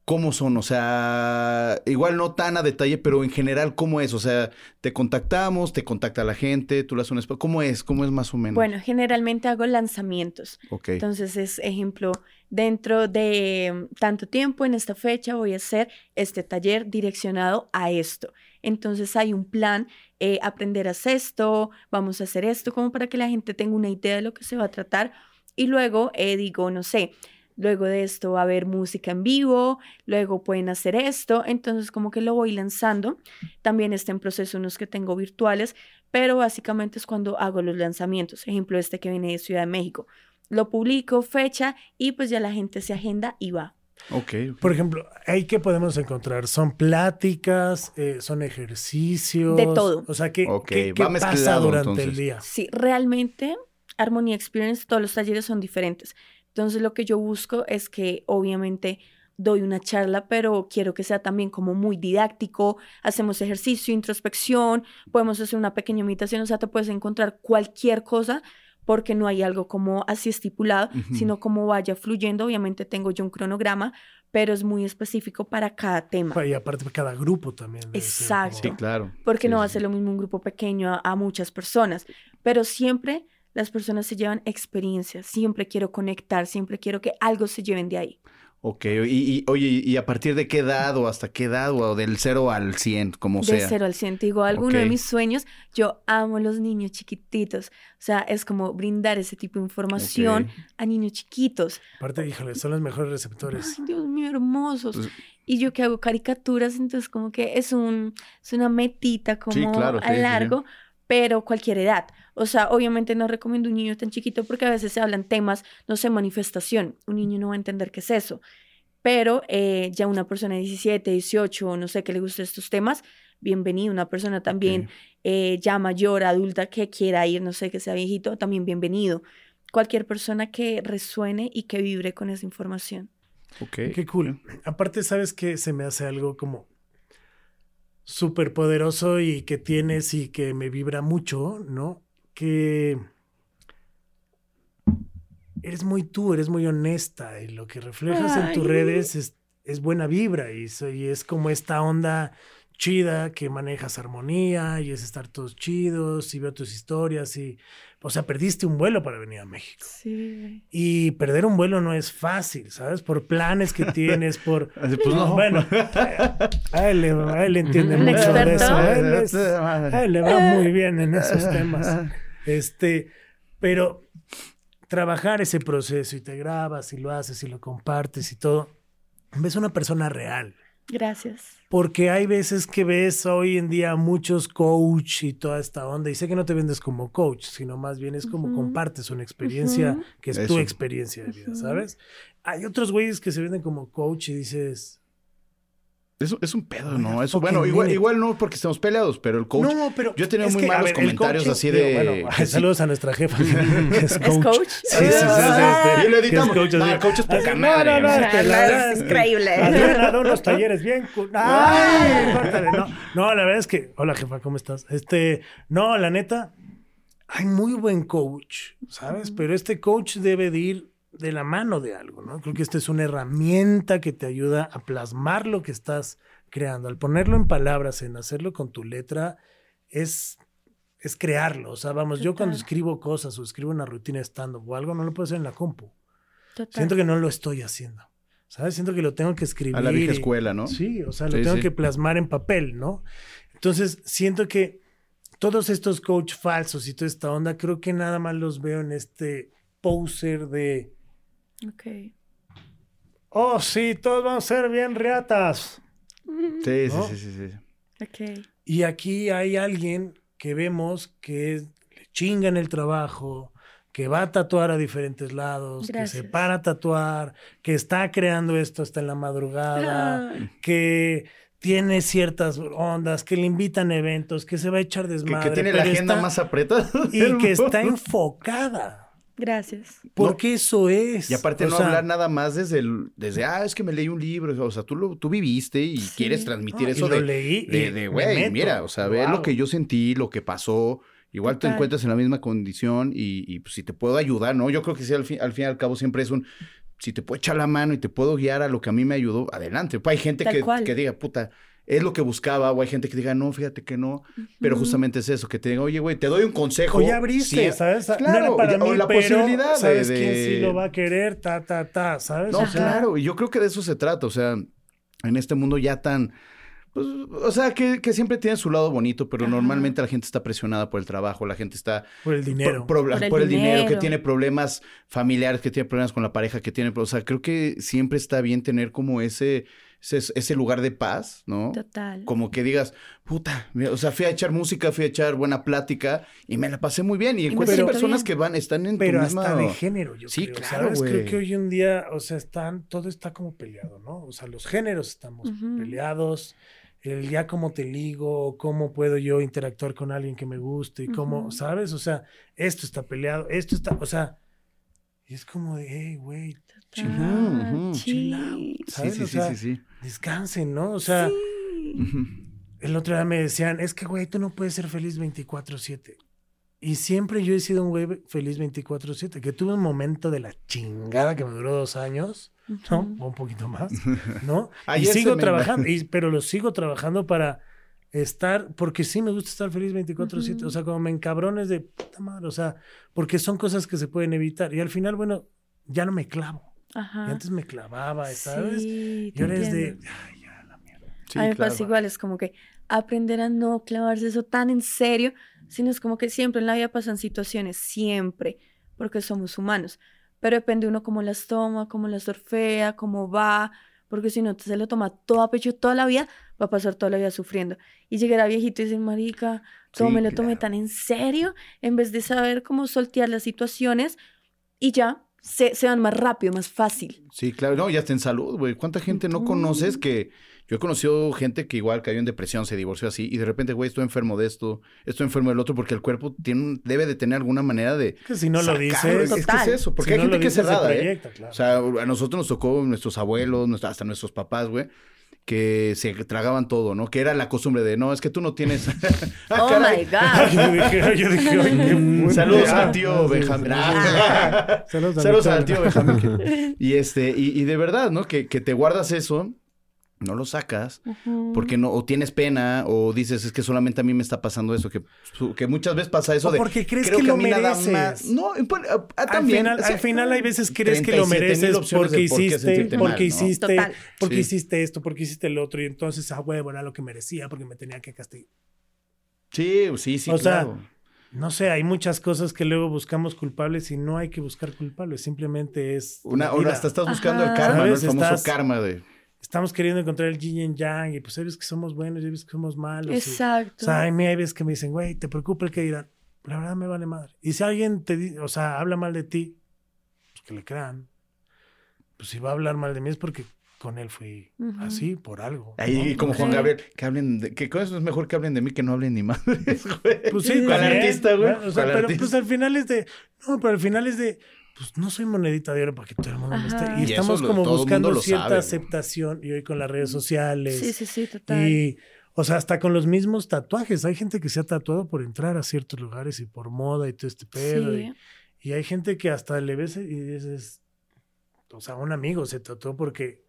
¿cómo son? O sea, igual no tan a detalle, pero en general, ¿cómo es? O sea, te contactamos, te contacta la gente, tú le haces un. ¿Cómo es? ¿Cómo es más o menos? Bueno, generalmente hago lanzamientos. Ok. Entonces es ejemplo, dentro de mm, tanto tiempo, en esta fecha, voy a hacer este taller direccionado a esto. Entonces hay un plan, eh, aprenderás esto, vamos a hacer esto, como para que la gente tenga una idea de lo que se va a tratar. Y luego eh, digo, no sé, luego de esto va a haber música en vivo, luego pueden hacer esto, entonces como que lo voy lanzando. También está en proceso unos que tengo virtuales, pero básicamente es cuando hago los lanzamientos. Ejemplo, este que viene de Ciudad de México. Lo publico, fecha, y pues ya la gente se agenda y va. Ok. Por ejemplo, ¿ahí qué podemos encontrar? ¿Son pláticas? eh, ¿Son ejercicios? De todo. O sea, ¿qué, Ok, qué- qué pasa durante el día? Sí, realmente Harmonia Experience, todos los talleres son diferentes. Entonces lo que yo busco es que obviamente doy una charla, pero quiero que sea también como muy didáctico, hacemos ejercicio, introspección, podemos hacer una pequeña imitación, o sea, te puedes encontrar cualquier cosa porque no hay algo como así estipulado, sino como vaya fluyendo. Obviamente tengo yo un cronograma, pero es muy específico para cada tema. Y aparte cada grupo también. Exacto. Sí, claro. porque Sí, no va sí, a ser lo mismo un grupo pequeño a, a muchas personas, pero siempre las personas se llevan experiencias, siempre quiero conectar, siempre quiero que algo se lleven de ahí. Ok, y, y- oye, ¿y a partir de qué edad o hasta qué edad o del 0 al 100, como de sea? cero al cien. Te digo, alguno de Ok. mis sueños, yo amo los niños chiquititos, o sea, es como brindar ese tipo de información Ok. a niños chiquitos. Aparte, híjole, son los mejores receptores. Ay, Dios mío, hermosos. Pues- y yo que hago caricaturas, entonces como que es un es una metita como Sí, claro, sí, a sí, sí. Pero cualquier edad. O sea, obviamente no recomiendo un niño tan chiquito porque a veces se hablan temas, no sé, manifestación. Un niño no va a entender qué es eso. Pero eh, ya una persona de 17, 18, o no sé, que le guste estos temas, bienvenido. Una persona también eh, ya mayor, adulta, que quiera ir, no sé, que sea viejito, también bienvenido. Cualquier persona que resuene y que vibre con esa información. Ok. Qué cool. Aparte, ¿sabes que Se me hace algo como súper poderoso y que tienes y que me vibra mucho, ¿no? Que eres muy tú, eres muy honesta y lo que reflejas en tus redes es, es buena vibra y, y es como esta onda chida que manejas armonía y es estar todos chidos y veo tus historias y, o sea, perdiste un vuelo para venir a México. Sí. Y perder un vuelo no es fácil, ¿sabes? Por planes que [laughs] tienes, por... Así, pues no. Bueno, a él, le- a él entiende ¿Un mucho de experto? eso. A él, es- a él le va muy bien en esos temas. Este, pero trabajar ese proceso y te grabas y lo haces y lo compartes y todo, ves una persona real. Gracias. Porque hay veces que ves hoy en día muchos coach y toda esta onda. Y sé que no te vendes como coach, sino más bien es como compartes una experiencia que es Eso. tu experiencia de vida. ¿sabes? Hay otros güeyes que se venden como coach y dices, Eso es un pedo, ¿no? Eso, bueno, igual, igual no porque estemos peleados, pero el coach. no, pero yo he tenido es muy que, malos ver, comentarios coaching- así de. digo, bueno, que sí. saludos a nuestra jefa, [laughs] que [laughs] es coach. ¿Es coach? Sí, sí, sí, sí, Ah, sí, Y lo que editamos. coach, No, coach es poca Así, madre, No, no, no, ¿no? este, la verdad es que increíble. Adriana unos talleres bien. [laughs] Ay, córtale, no, no, la verdad es que, hola jefa, ¿cómo estás? Este, no, la neta, hay muy buen coach, ¿sabes? Pero este coach debe de ir de la mano de algo, ¿no? Creo que esta es una herramienta que te ayuda a plasmar lo que estás creando. Al ponerlo en palabras, en hacerlo con tu letra, es, es crearlo. O sea, vamos, yo cuando escribo cosas o escribo una rutina estando o algo, no lo puedo hacer en la compu. Total. Siento que no lo estoy haciendo. ¿Sabes? Siento que lo tengo que escribir. A la vieja y- escuela, ¿no? Sí, o sea, lo Sí, tengo sí. que plasmar en papel, ¿no? Entonces, siento que todos estos coach falsos y toda esta onda, creo que nada más los veo en este poser de, Ok. oh, sí, todos vamos a ser bien reatas. Sí, sí, ¿No? sí, sí, sí. Ok. Y aquí hay alguien que vemos que es- le chinga en el trabajo, que va a tatuar a diferentes lados, que se para a tatuar, que está creando esto hasta en la madrugada, que tiene ciertas ondas, que le invitan a eventos, que se va a echar Que, desmadre. que tiene la agenda está- más apretada. Y que está enfocada. Gracias. Porque eso es. Y aparte O no sea, hablar nada más desde el, desde, ah, es que me leí un libro, o sea, tú lo, tú viviste y Sí. quieres transmitir no, eso y lo de, leí de, de, güey, mira, o sea, lo ver lo que yo sentí, lo que pasó, igual te encuentras en la misma condición y, y, pues, si te puedo ayudar, ¿no? Yo creo que sí, al fin, al fin y al cabo siempre es un, si te puedo echar la mano y te puedo guiar a lo que a mí me ayudó, adelante. Pues hay gente que, que diga, puta, es lo que buscaba, o hay gente que diga, no, fíjate que no, pero justamente es eso, que te diga, oye, güey, te doy un consejo. O ya abriste, Sí, ¿sabes? no claro, era para o mí, la pero posibilidad de- ¿sabes de- quién sí lo va a querer? Ta, ta, ta, ¿sabes? No, O sea, claro, y yo creo que de eso se trata, o sea, en este mundo ya tan, pues, o sea, que, que siempre tiene su lado bonito, pero Ajá. normalmente la gente está presionada por el trabajo, la gente está Por el dinero. por, por- Por el por el dinero, que dinero. tiene problemas familiares, que tiene problemas con la pareja, que tiene, o sea, creo que siempre está bien tener como ese, ese, ese lugar de paz, ¿no? Total. Como que digas, puta, mira, o sea, fui a echar música, fui a echar buena plática y me la pasé muy bien. Y me encuentras personas bien. que van, están en Pero tu misma... hasta de género, yo Sí, creo. claro, ¿sabes? Creo que hoy en día, o sea, están, todo está como peleado, ¿no? O sea, los géneros estamos peleados. El ya cómo te ligo, cómo puedo yo interactuar con alguien que me guste y cómo. ¿sabes? O sea, esto está peleado, esto está, o sea, y es como de, hey, güey, Chill out, sí. Sí, ¿sabes? sí, O sí, sea, sí, sí. descansen, ¿no? O sea, Sí. El otro día me decían, es que, güey, tú no puedes ser feliz 24/7. Y siempre yo he sido un güey feliz 24/7, que tuve un momento de la chingada que me duró dos años, ¿no? O un poquito más, [laughs] ¿no? y sigo trabajando, y- pero lo sigo trabajando para estar, porque sí me gusta estar feliz 24/7, Ujú. o sea, como me encabrones de puta madre, o sea, porque son cosas que se pueden evitar. Y al final, bueno, ya no me clavo. Ajá. Y antes me clavaba, ¿sabes? Sí, y ahora es de, ay, ya, la mierda. Sí, a mí me claro. pasa igual, es como que aprender a no clavarse eso tan en serio, sino es como que siempre en la vida pasan situaciones, siempre, porque somos humanos. Pero depende uno cómo las toma, cómo las orfea, cómo va, porque si no se lo toma todo a pecho toda la vida, va a pasar toda la vida sufriendo. Y llegar a viejito y decir, marica, todo Sí, me lo tomé claro. tan en serio, en vez de saber cómo soltear las situaciones y ya, se, se van más rápido, más fácil. Sí, claro. No, ya está en salud, güey. ¿Cuánta gente no conoces que... Yo he conocido gente que igual cayó en depresión, se divorció así, y de repente, güey, estoy enfermo de esto, estoy enfermo del otro, porque el cuerpo tiene, un- debe de tener alguna manera de... Que si no lo sacarlo. dices, Es que es eso, porque si hay no gente lo que es se cerrada, ¿eh? claro. O sea, a nosotros nos tocó nuestros abuelos, hasta nuestros papás, güey. Que se tragaban todo, ¿no? Que era la costumbre de, no, es que tú no tienes... [laughs] Ah, oh caray. my God. yo dije, yo dije, "Ay, qué [laughs] bueno". Saludos Ah, al tío Benjamín. Ah. Saludos al tío. Benjamín. [laughs] Y este, y, y de verdad, ¿no? Que, que te guardas eso, no lo sacas, porque no, o tienes pena, o dices, es que solamente a mí me está pasando eso, que, que muchas veces pasa eso O de. porque crees creo que lo mí nada mereces. más- No, ah, ah, Al también. final, o sea, al final hay veces crees que lo 37,000 mereces porque hiciste, porque mal, ¿no? hiciste, Total. porque Sí. hiciste esto, porque hiciste el otro, y entonces, ah, huevo, era lo que merecía, porque me tenía que castigar. Sí, sí, sí, O sea. No sé, hay muchas cosas que luego buscamos culpables y no hay que buscar culpables, simplemente es Una, la una- vida. hasta estás buscando Ajá. el karma, ¿no? El famoso Estás- karma de. Estamos queriendo encontrar el yin y yang y pues sabes que somos buenos, ya ves que somos malos. y- Exacto. o sea, hay, hay veces que me dicen, güey, te preocupa el que dirán. La verdad me vale madre. Y si alguien te dice, o sea, habla mal de ti, pues que le crean. Pues si va a hablar mal de mí es porque con él fui Ujú. así, por algo. Ahí, ¿no? como Juan. Gabriel, que hablen de. Que con eso es mejor que hablen de mí que no hablen ni madres, [laughs] güey. Pues sí, ¿Cuál artista, güey? O sea, ¿Cuál pero artista? pues al final es de. No, pero al final es de. Pues no soy monedita de oro para que todo el mundo me esté. Y Y estamos lo- como buscando cierta sabe, ¿no? aceptación. Y hoy con las redes sociales. Sí, sí, sí, total. Y, o sea, hasta con los mismos tatuajes. Hay gente que se ha tatuado por entrar a ciertos lugares y por moda y todo este pedo. Sí. Y, y hay gente que hasta le ves y dices, o sea, un amigo se tatuó porque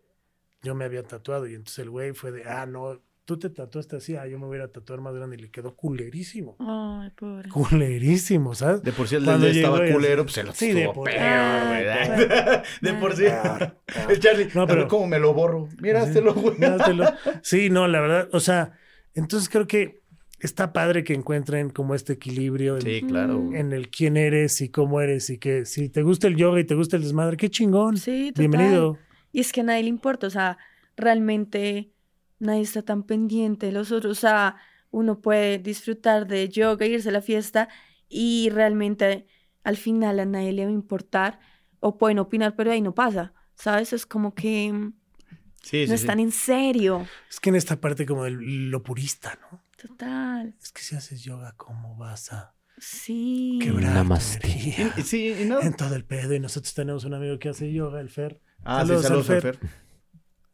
yo me había tatuado. Y entonces el güey fue de, ah, no, tú te tatuaste así, ah, yo me voy a ir a tatuar más grande y le quedó culerísimo. Ay, pobre. Culerísimo, ¿sabes? De por sí el Cuando de estaba culero, pues se lo Sí, de por- peor. Ah, [laughs] De por sí. Peor, peor. [laughs] El Charlie, No, a ver pero- cómo me lo borro. Míratelo, Sí, güey. míratelo. [laughs] Sí, no, la verdad, o sea, entonces creo que está padre que encuentren como este equilibrio en, Sí, claro. güey. en el quién eres y cómo eres y que si te gusta el yoga y te gusta el desmadre, qué chingón. Sí, total. Bienvenido. Y es que a nadie le importa, o sea, realmente nadie está tan pendiente de los otros, o sea, uno puede disfrutar de yoga, irse a la fiesta y realmente al final a nadie le va a importar o pueden opinar, pero ahí no pasa, ¿sabes? Es como que mm, Sí, no sí. están en serio, Es que en esta parte como de lo purista, ¿no? total, Es que si haces yoga, ¿cómo vas a sí. quebrar Sí, y no. En todo el pedo. Y nosotros tenemos un amigo que hace yoga, el Fer. Ah, Saludos sí, al saludos al Fer. Fer.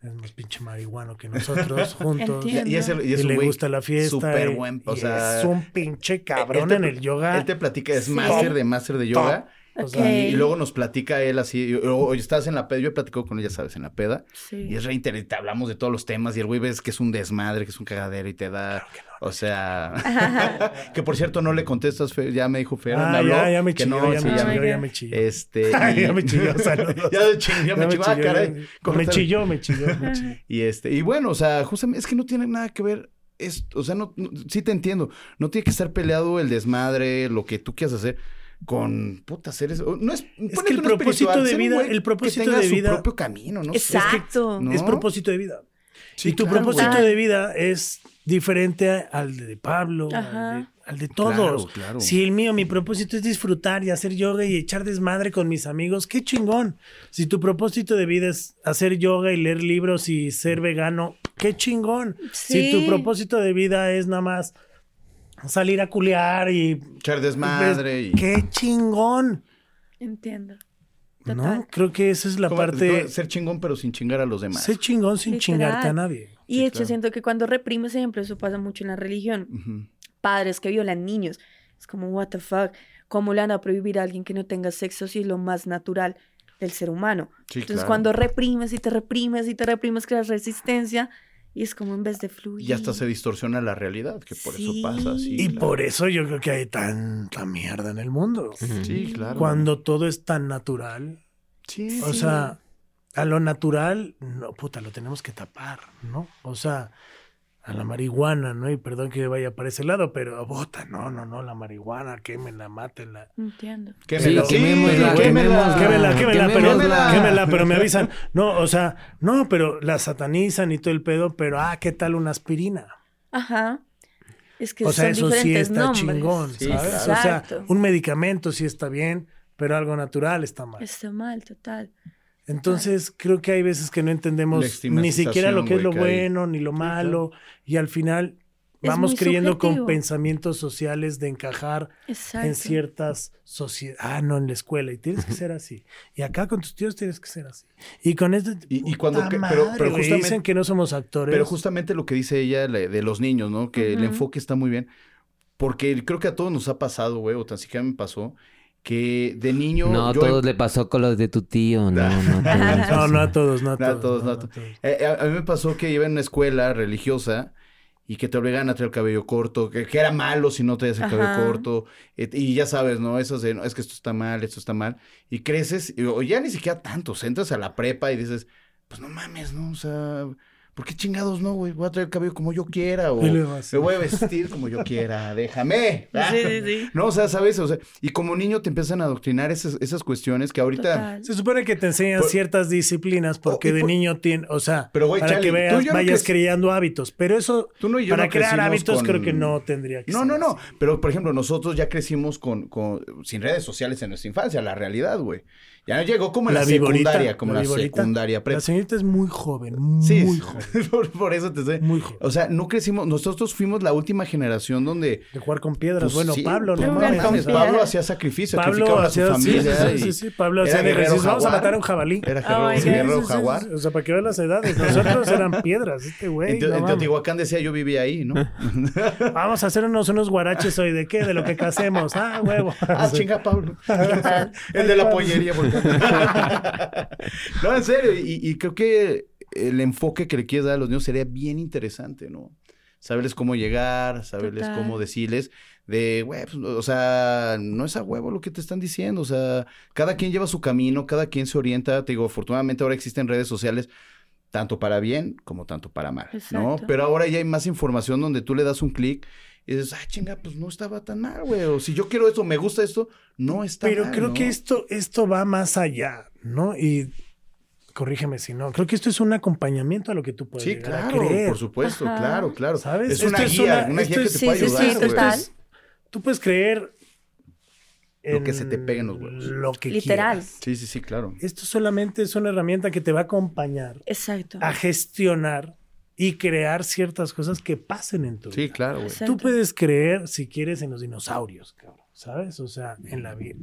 Es más pinche marihuano que nosotros [laughs] juntos. Y, y es, el- y Y, es le güey gusta la fiesta. Súper buen. O y sea, es un pinche cabrón él te- en el yoga. Él te platica, es Sí. máster de máster de yoga. O Y, y luego nos platica él así. o- estás en la peda. Yo he platicado con él, ya sabes, en la peda. Sí. Y es re inter- te hablamos de todos los temas. Y el güey ves que es un desmadre, que es un cagadero y te da. O sea. [laughs] que por cierto, no le contestas, Fer, ya me dijo Fer. Ah, me habló, ya, ya me que chilló, no, ya sí, me ya me- chilló, ya me chilló. Este. [laughs] Ay, y- ya me chilló, [laughs] saludos. ya me chilló, ya me chilló. Ah, caray. ya- ¿Cómo Me chilló, me chilló, me chilló. Y este, y bueno, o sea, justamente es que no tiene nada que ver. Es, o sea, no, no- sí te entiendo. No tiene que estar peleado el desmadre, lo que tú quieras hacer con puta seres. No es, ponle que el propósito de vida- el propósito que tenga de su vida- propio camino, ¿no? Exacto. ¿no? Es propósito de vida. Sí, y tu claro, propósito de vida es diferente al de Pablo, al de, al de Claro, todos. claro. Si el mío, mi propósito es disfrutar y hacer yoga y echar desmadre con mis amigos, qué chingón. Si tu propósito de vida es hacer yoga y leer libros y ser vegano, qué chingón. Si tu propósito de vida es nada más salir a culear y... Echar desmadre y. ¡Qué chingón! Entiendo. ¿No? Total. Creo que esa es la Como- parte... Ser chingón, pero sin chingar a los demás. Sé chingón sin Literal. chingarte a nadie. Y Sí, de hecho claro. siento que cuando reprimes, ejemplo, eso pasa mucho en la religión. Ujú. Padres que violan niños. Es como, what the fuck. ¿Cómo le van a prohibir a alguien que no tenga sexo si es lo más natural del ser humano? Sí, Entonces claro. cuando reprimes y te reprimes y te reprimes, creas resistencia y es como en vez de fluir. Y hasta se distorsiona la realidad, que por eso pasa así. Y claro. por eso yo creo que hay tanta mierda en el mundo. Sí, claro. Cuando todo es tan natural. Sí, O Sí. sea, a lo natural, no, puta, lo tenemos que tapar, ¿no? O sea, a la marihuana, ¿no? Y perdón que vaya para ese lado, pero bota, no, no, no, la marihuana, quémenla, mátenla. Entiendo. Quémela, Sí, quémela. Quémela, quémela, pero, quémela. quémela, pero me avisan. No, o sea, no, pero la satanizan y todo el pedo, pero ah, ¿qué tal una aspirina? Ajá. Es que O sea, son eso sí diferentes está nombres. chingón, Sí, ¿sabes? claro. O sea, Exacto. un medicamento sí está bien, pero algo natural está mal. Está mal, total. Entonces, creo que hay veces que no entendemos ni siquiera lo que es lo que hay. bueno ni lo malo, y al final vamos creyendo con pensamientos sociales de encajar Exacto. en ciertas sociedades. Ah, no, en la escuela. Y tienes que ser así. Y acá con tus tíos tienes que ser así. Y con este... Y- y cuando que- pero- madre, pero güey, justamente- Dicen que no somos actores. Pero justamente lo que dice ella de los niños, ¿no? Que el enfoque está muy bien. Porque creo que a todos nos ha pasado, güey, o tan siquiera me pasó, que de niño. No, yo- todos le pasó con los de tu tío. No, no. [laughs] No, no a todos, no a No a todos. no a no a todos. Eh, a, a mí me pasó que iba en una escuela religiosa y que te obligaban a traer el cabello corto, que, que era malo si no traías el cabello Ajá. corto. eh, y ya sabes, ¿no? Eso de, no, es que esto está mal, esto está mal. Y creces, y- o ya ni siquiera tantos, entras a la prepa y dices, pues no mames, ¿no? O sea, ¿por qué chingados no, güey? Voy a traer el cabello como yo quiera o me voy a vestir como yo quiera, [laughs] déjame. Sí, sí, sí. No, o sea, ¿sabes? O sea, y como niño te empiezan a adoctrinar esas, esas cuestiones que ahorita... Total. Se supone que te enseñan Por- ciertas disciplinas porque Oh, de por- niño tiene, o sea, Pero, güey, para Charlie, que tú y veas, yo no vayas crec- creando hábitos. Pero eso, Tú no y yo para no crear hábitos, con- creo que no tendría que No, ser no, no. así. Pero, por ejemplo, nosotros ya crecimos con, con sin redes sociales en nuestra infancia, la realidad, güey. Ya llegó como en la, viborita, secundaria, como la secundaria prepa. La señorita es muy joven, muy Sí, [laughs] joven. por, por eso te sé. Muy joven. O sea, no crecimos, nosotros fuimos la última generación donde... De jugar con piedras. pues, bueno, sí, Pablo, no mames. piedras. Pablo hacía sacrificio, Pablo sacrificaba a su hacía, sí, familia. sí, sí, Pablo hacía de guerrero ejercicio. Vamos a matar a un jabalí. Era guerrero, jaguar. O sea, para que veas las edades. Nosotros eran piedras, este güey. En, no. Teotihuacán decía yo vivía ahí, ¿no? [laughs] Vamos a hacernos unos guaraches hoy. ¿De qué? De lo que casemos. Ah, huevo. Ah, chinga, Pablo. [laughs] El de la pollería. porque- [laughs] no, en serio. Y, y creo que el enfoque que le quieres dar a los niños sería bien interesante, ¿no? Saberles cómo llegar, saberles Total. cómo decirles de, güey, pues, o sea, no es a huevo lo que te están diciendo. O sea, cada quien lleva su camino, cada quien se orienta. Te digo, afortunadamente ahora existen redes sociales tanto para bien como tanto para mal, ¿no? Pero ahora ya hay más información donde tú le das un clic y dices, ah, chinga, pues no estaba tan mal, güey. O si yo quiero esto, me gusta esto, no está Pero mal, creo ¿no? que esto, esto va más allá, ¿no? Y corrígeme si no. Creo que esto es un acompañamiento a lo que tú puedes Sí, a claro, creer. por supuesto, Ajá. claro, claro. ¿Sabes? Es Esto una es guía, una- guía que te sí, puede sí, ayudar. sí, total. Es- tú puedes creer Lo que se te pegue en los huevos. Lo que Literal. quieras. Sí, sí, sí, claro. Esto solamente es una herramienta que te va a acompañar Exacto. a gestionar y crear ciertas cosas que pasen en tu Sí, vida. claro, güey. Tú puedes creer, si quieres, en los dinosaurios, cabrón, ¿sabes? O sea, en la vida.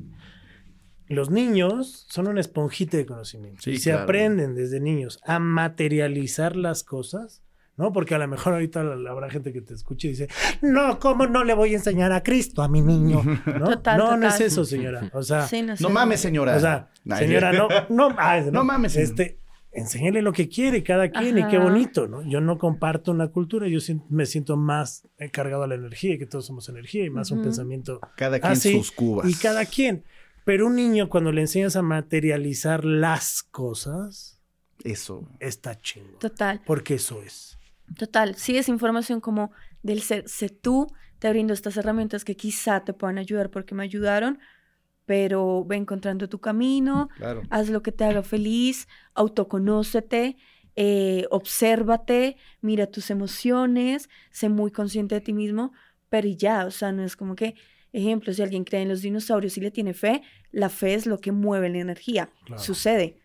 Los niños son un esponjite de conocimiento. Sí, y se claro. aprenden desde niños a materializar las cosas, ¿no? Porque a lo mejor ahorita habrá gente que te escuche y dice, no, ¿cómo no le voy a enseñar a Cristo a mi niño? [laughs] ¿No? Total, no, no es total. eso, señora. O sea, Sí, no, sé. No mames, señora. o sea, Ay, señora, no, no, ah, [laughs] No mames, señor. Este, enséñale lo que quiere cada quien y qué Ajá. bonito, ¿no? Yo no comparto una cultura, yo me siento más cargado a la energía, que todos somos energía y más un Ujú. pensamiento Cada quien así. sus cubas. Y cada quien. Pero un niño cuando le enseñas a materializar las cosas, Eso. está chingo. Total, Porque eso es. total. Sí, es información como del ser. Sé tú, te brindo estas herramientas que quizá te puedan ayudar porque me ayudaron, pero ve encontrando tu camino, Claro. haz lo que te haga feliz, autoconócete, eh, obsérvate, mira tus emociones, sé muy consciente de ti mismo, pero ya, o sea, no es como que, ejemplo, si alguien cree en los dinosaurios y le tiene fe, la fe es lo que mueve la energía, Claro. sucede.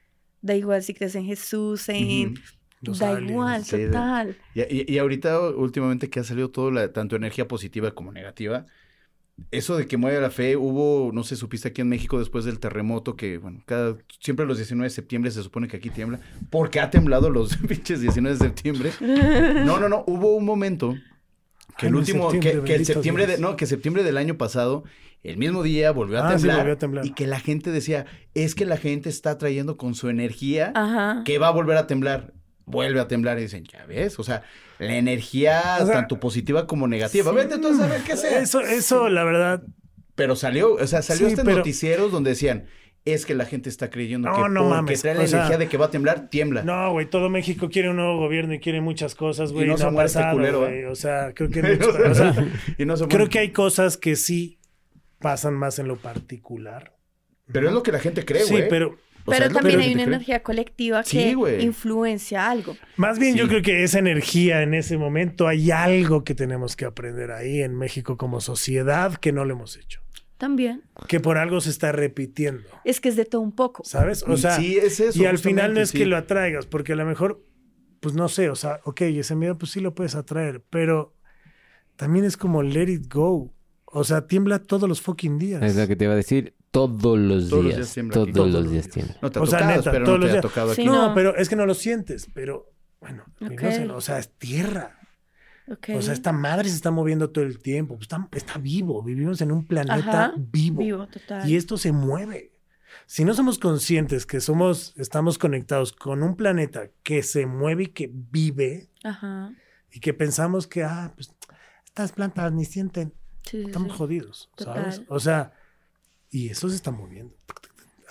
Da igual si crees en Jesús, en... Ujú. Los da aliens. igual, sí, total. Y, y- y ahorita, últimamente, que ha salido todo, la, tanto energía positiva como negativa, eso de que mueve la fe, hubo, no sé, supiste aquí en México después del terremoto, que, bueno, cada, siempre los 19 de septiembre se supone que aquí tiembla, porque ha temblado los [laughs] pinches 19 de septiembre. No, no, no, hubo un momento que Ay, el último, que, septiembre, que septiembre de, no, que septiembre del año pasado, el mismo día volvió a, Ah, sí, volvió a temblar. y que la gente decía, es que la gente está trayendo con su energía Ajá. que va a volver a temblar. Vuelve a temblar y dicen, ya ves, o sea, la energía O sea, tanto positiva como negativa. sí. Vete entonces a ver qué sea. Eso, eso, la verdad, Pero salió, o sea, salió Sí, este pero- noticieros donde decían, es que la gente está creyendo No, que no porque mames, trae la o sea, energía de que va a temblar, tiembla. No, güey, todo México quiere un nuevo gobierno y quiere muchas cosas, güey. no no se muere este culero, güey. ¿eh? O sea, creo que [laughs] Y mucho- o sea, y no se creo que hay cosas que sí pasan más en lo particular. Pero es lo que la gente cree, Sí, güey. pero Sea, pero también hay una energía colectiva Sí, que güey. influencia algo. más bien yo creo que esa energía en ese momento hay algo que tenemos que aprender ahí en México como sociedad que no lo hemos hecho. También. Que por algo se está repitiendo, Es que es de todo un poco. ¿sabes? O sea, sí, es eso. y al final no es sí. que lo atraigas, porque a lo mejor, pues no sé, o sea, ok, ese miedo pues sí lo puedes atraer, pero también es como let it go. O sea, tiembla todos los fucking días. Es lo que te iba a decir. Todos los Todos los días. días tiembla todos los días días. tiembla. No te ha O sea, tocado, neta, todos no los días. tocado aquí. Sí, no, no. pero es que no lo sientes, pero bueno, no sé, o sea, es tierra. O sea, esta madre se está moviendo todo el tiempo, pues, está, está vivo, vivimos en un planeta Ajá, vivo, Vivo, total. y esto se mueve. Si no somos conscientes que somos, estamos conectados con un planeta que se mueve y que vive, Ajá. y que pensamos que, ah, pues estas plantas ni sienten, Sí, estamos sí. jodidos, ¿sabes? Total. O sea, y eso se está moviendo.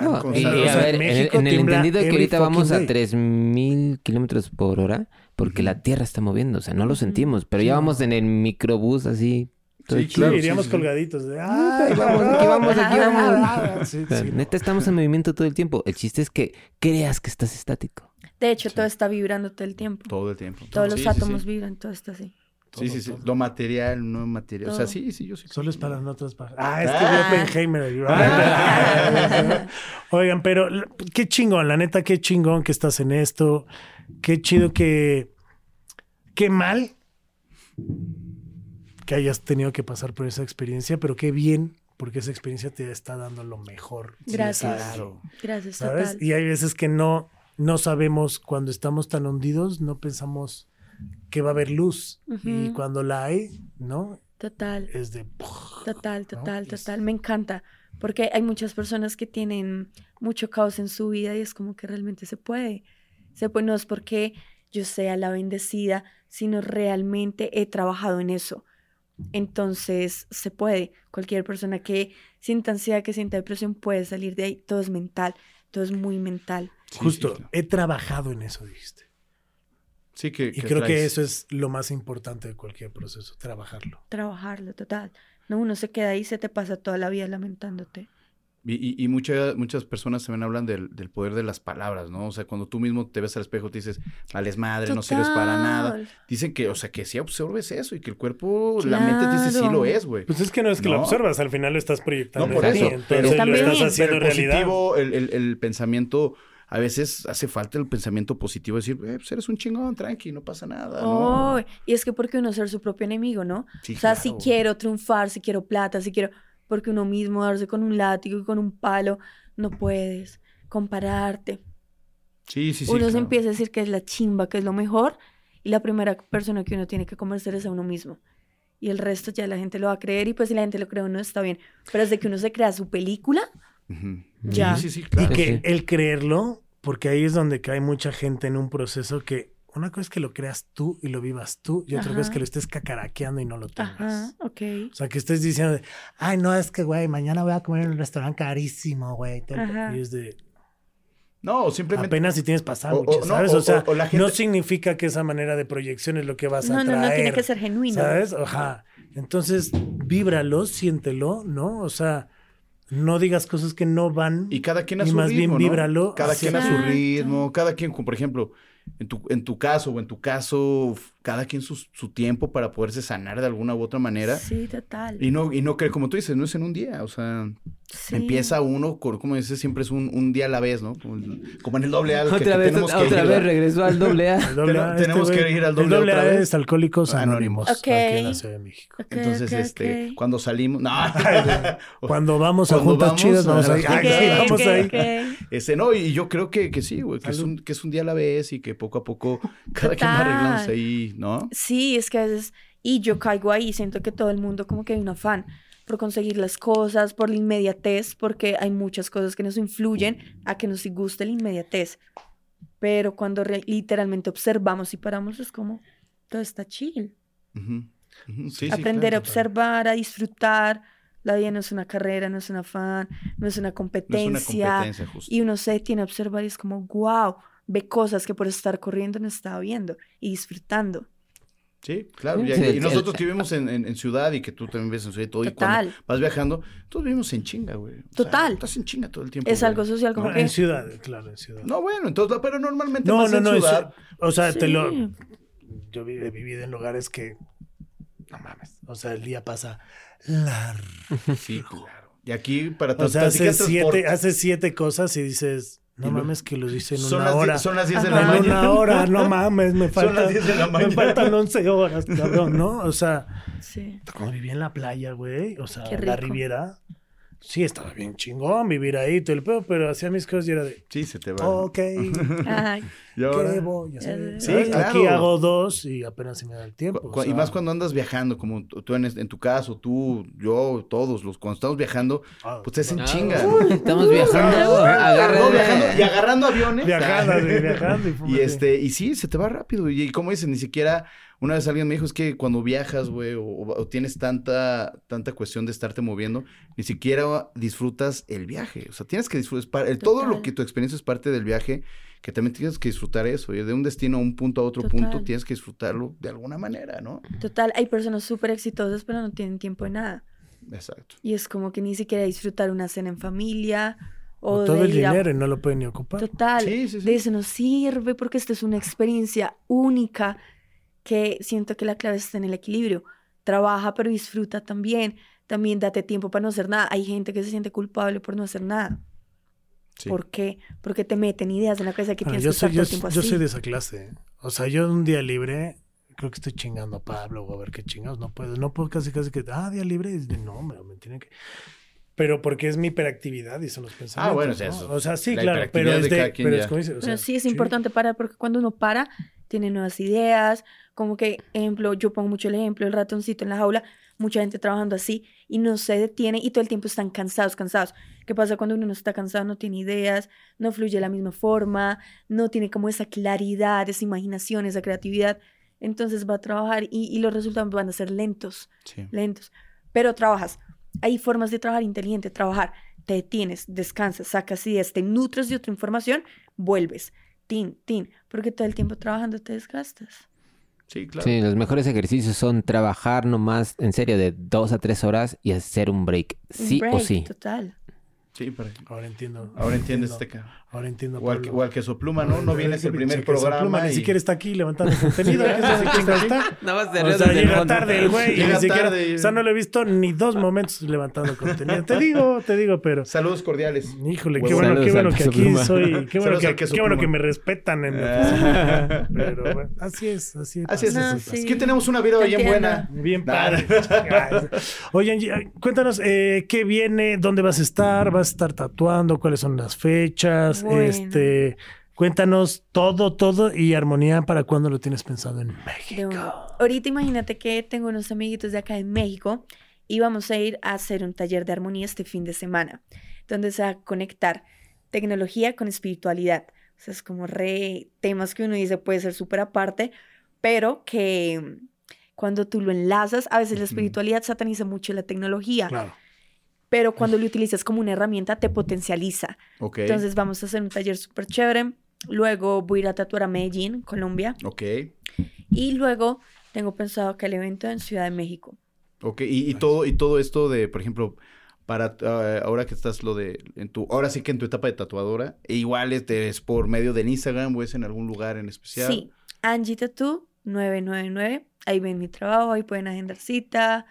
No, y, y O a sea, ver, en en, el- en entendido de que ahorita vamos fucking a day. 3000 kilómetros por hora, porque la Tierra está moviendo, o sea, no lo sentimos, pero ya vamos en el microbús así. todo Sí, Claro, iríamos sí. colgaditos de, Ah, "Ay, aquí vamos, aquí vamos, aquí vamos. Sí, [laughs] O sea, sí, no. neta, estamos en movimiento todo el tiempo. El chiste es que creas que estás estático. De hecho, todo está vibrando todo el tiempo. Todo el tiempo. Todos los átomos sí. vibran, todo está así. Sí, sí, sí. Todo. Lo material, no material. O sea, sí, sí, yo sí. Solo es para nosotros. Para... Ah, es que Ah. Oppenheimer. Ah. [laughs] Oigan, pero qué chingón, la neta, qué chingón que estás en esto. Qué chido que. Qué mal que hayas tenido que pasar por esa experiencia, pero qué bien, porque esa experiencia te está dando lo mejor. Gracias. Claro. Gracias, ¿Sabes? total. Y hay veces que no, no sabemos, cuando estamos tan hundidos, no pensamos que va a haber luz. Y cuando la hay, ¿no? Total. Es de... Total, total, Es- total. Me encanta. Porque hay muchas personas que tienen mucho caos en su vida y es como que realmente se puede. Se puede, no es porque yo sea la bendecida, sino realmente he trabajado en eso. Entonces se puede. Cualquier persona que sienta ansiedad, que sienta depresión puede salir de ahí. Todo es mental. Todo es muy mental. Sí, Justo, sí, claro. he trabajado en eso, dijiste. Sí, que, Y creo que eso es lo más importante de cualquier proceso, trabajarlo. Trabajarlo, total. No, uno se queda ahí y se te pasa toda la vida lamentándote. Y, y, y mucha- muchas personas también hablan del, del poder de las palabras, ¿no? O sea, cuando tú mismo te ves al espejo, te dices, vales madre, no sirves para nada. Dicen que, o sea, que sí absorbes eso y que el cuerpo, la mente te dice, sí lo es, güey. Pues es que no es que lo observas, al final lo estás proyectando. No, por ti, eso, entonces pero- lo También. estás haciendo Pero el realidad. positivo, el, el- el pensamiento, a veces hace falta el pensamiento positivo, decir, eh, pues eres un chingón, tranqui, no pasa nada, ¿no? Oh, y es que porque uno ser su propio enemigo, ¿no? Sí, o sea, si claro. quiero triunfar, si quiero plata, si quiero... Porque uno mismo darse con un látigo y con un palo, no puedes compararte. Sí, sí, sí. uno se claro. empieza a decir que es la chimba, que es lo mejor, y la primera persona que uno tiene que convencer es a uno mismo. Y el resto ya la gente lo va a creer, y pues si la gente lo cree o no, está bien. Pero desde que uno se crea su película, Ujú. Ya. Sí, sí, sí, Y claro. que Sí. el creerlo, porque ahí es donde cae mucha gente en un proceso que una cosa es que lo creas tú y lo vivas tú, y otra cosa es que lo estés cacaraqueando y no lo tengas. ajá, ok. O sea, que estés diciendo, de, ay, no, es que, güey, mañana voy a comer en un restaurante carísimo, güey. Y es de, No, simplemente. apenas si tienes pasado, O- o- no, ¿sabes? o- O, sea, o- o la gente- no significa que esa manera de proyección es lo que vas a No, no, traer. no, tiene que ser genuino. ¿Sabes? Ajá. Entonces, víbralo, siéntelo, ¿no? O sea, no digas cosas que no van. Y cada quien a Y su más bien víbralo Cada quien a su ritmo, cada quien, como por ejemplo, en tu, en tu caso o en tu caso, cada quien su, su tiempo para poderse sanar de alguna u otra manera. Sí, total. Y no, y no que, como tú dices, no es en un día, o sea, Sí. empieza uno, con- como dices, siempre es un, un día a la vez, ¿no? Como, el- como en el doble A. que- Otra que vez, que otra ir, vez regresó al doble A. [laughs] El doble A, Ten- tenemos que ir al el doble doble otra A vez. es Alcohólicos Anónimos. Anónimos. Ok. Aquí en la Ciudad de México. Entonces, este, cuando salimos, no, [laughs] Cuando vamos a Cuando juntas vamos, chidas, vamos sí, Ok, vamos ahí. Ese no, y yo creo que, que sí, güey, que es, un, que es un día a la vez y que poco a poco cada quien va arreglándose ahí, ¿no? Sí, es que a veces, y yo caigo ahí, siento que todo el mundo como que hay un afán por conseguir las cosas, por la inmediatez, porque hay muchas cosas que nos influyen a que nos guste la inmediatez. Pero cuando literalmente observamos y paramos, es como, todo está chill. Sí, sí, Aprender claro. a observar, a disfrutar. La vida no es una carrera, no es un afán, no es una No es competencia. una competencia. Y uno se tiene a observar y es como, wow, ve cosas que por estar corriendo no estaba viendo y disfrutando. Sí, claro. Sí, y, sí, y el- nosotros que vivimos en, en- en ciudad y que tú también ves en ciudad y todo, y cuando Total. vas viajando, todos vivimos en chinga, güey. O sea, Total. estás en chinga todo el tiempo. Es güey. algo social como No, que... en ciudad, claro, en ciudad. No, bueno, entonces, pero normalmente No, más no, en no. ciudad. ciudad. O sea, te lo. Yo he vivido en lugares que. No mames. O sea, el día pasa largo. Sí, claro. Y aquí para O sea, transporte- siete, haces siete cosas y dices. No mames que lo dice en Son una las, hora. son las 10 de la en mañana. una hora, [laughs] no mames, me Son faltan, las 10 de la me mañana. faltan 11 horas, [laughs] cabrón, ¿no? O sea, Sí. como vivía en la playa, güey, o sea, Qué la. Riviera. Sí, estaba bien chingón vivir ahí, todo el pedo, pero hacía mis cosas y era de, Sí, se te va. ok, Ay, Y ahora- ¿qué voy a hacer? Sí, Aquí hago dos y apenas se me da el tiempo. Cu- o cu- y más cuando andas viajando, como tú en, en tu caso, tú, yo, todos, los cuando estamos viajando, ah, pues te hacen Ah, chinga. uy, estamos viajando. Agarra No, viajando y agarrando aviones. Viajando, [laughs] güey, viajando y Y este, y sí, se te va rápido. Y, como dices, ni siquiera, una vez alguien me dijo, es que cuando viajas, güey, o, o tienes tanta, tanta cuestión de estarte moviendo, ni siquiera disfrutas el viaje. O sea, tienes que disfrutar, el- todo lo que tu experiencia es parte del viaje, que también tienes que disfrutar eso. Y de un destino a un punto a otro Total. punto, tienes que disfrutarlo de alguna manera, ¿no? total, hay personas súper exitosas, pero no tienen tiempo de nada. Exacto. Y es como que ni siquiera disfrutar una cena en familia o, O todo de el ir a- dinero y no lo pueden ni ocupar. Total, Sí, sí, sí. de eso nos sirve porque esta es una experiencia única que siento que la clave está en el equilibrio. Trabaja, pero disfruta también. También date tiempo para no hacer nada. Hay gente que se siente culpable por no hacer nada. Sí. ¿Por qué? Porque te meten ideas en la cabeza que Ah, tienes yo que estar soy, todo yo, el tiempo yo así. soy de esa clase. ¿eh? O sea, yo un día libre, creo que estoy chingando a Pablo o a ver qué chingados. No puedo, no puedo casi, casi que, ah, día libre. Es de, no, me, me tiene que. Pero porque es mi hiperactividad y son los pensamientos. Ah, bueno, o sea, ¿no? eso, O sea, sí, la claro, pero es de de, pero es como dice, o Pero sea, sí es sí. importante parar porque cuando uno para, tiene nuevas ideas. Como que, ejemplo, yo pongo mucho el ejemplo, el ratoncito en la jaula, mucha gente trabajando así y no se detiene y todo el tiempo están cansados, cansados. ¿Qué pasa cuando uno no está cansado? No tiene ideas, no fluye de la misma forma, no tiene como esa claridad, esa imaginación, esa creatividad. Entonces va a trabajar y, y los resultados van a ser lentos, Sí. lentos. Pero trabajas. Hay formas de trabajar inteligente, trabajar. Te detienes, descansas, sacas ideas, te nutres de otra información, vuelves. Tin, tin. Porque todo el tiempo trabajando te desgastas. Sí, claro. Sí, los mejores ejercicios son trabajar nomás, en serio, de dos a tres horas y hacer un break. Un Sí o sí. Total. Sí, para- Ahora entiendo. Ahora entiendes entiendo, este ca- Ahora entiendo. O al, que- o al queso pluma, ¿no? No vienes [laughs] el primer programa. pluma, Ni y- siquiera está aquí levantando contenido. [laughs] Nada más O sea, llega tarde el güey y Llega ni siquiera, tarde y- o sea, no lo he visto ni dos momentos levantando contenido. Te digo, te digo, pero Saludos cordiales. híjole, qué bueno, qué bueno que aquí pluma. soy, qué bueno que, qué bueno que me respetan en mi Ah. Pero bueno, así es, así es. Así es. Es. que tenemos una vida bien buena. Bien padre. [laughs] Oye, Angie, cuéntanos eh, qué viene, dónde vas a estar, vas a estar tatuando, cuáles son las fechas, Bueno. este, cuéntanos todo, todo y armonía para cuándo lo tienes pensado en México. Ahorita imagínate que tengo unos amiguitos de acá en México y vamos a ir a hacer un taller de armonía este fin de semana, donde se va a conectar tecnología con espiritualidad. O sea, es como re temas que uno dice puede ser súper aparte, pero que mm, cuando tú lo enlazas, a veces la espiritualidad sataniza mucho la tecnología, Claro. Pero cuando lo utilizas como una herramienta te potencializa. Ok. Entonces vamos a hacer un taller súper chévere. Luego voy a ir a tatuar a Medellín, Colombia. Ok. Y luego tengo pensado que el evento en Ciudad de México. Ok. Y, y todo, y todo esto de, por ejemplo, para ah, ahora que estás lo de en tu, ahora sí que en tu etapa de tatuadora, e igual este es por medio del Instagram o es en algún lugar en especial. Sí, Angie Tattoo 999. Ahí ven mi trabajo, ahí pueden agendar cita.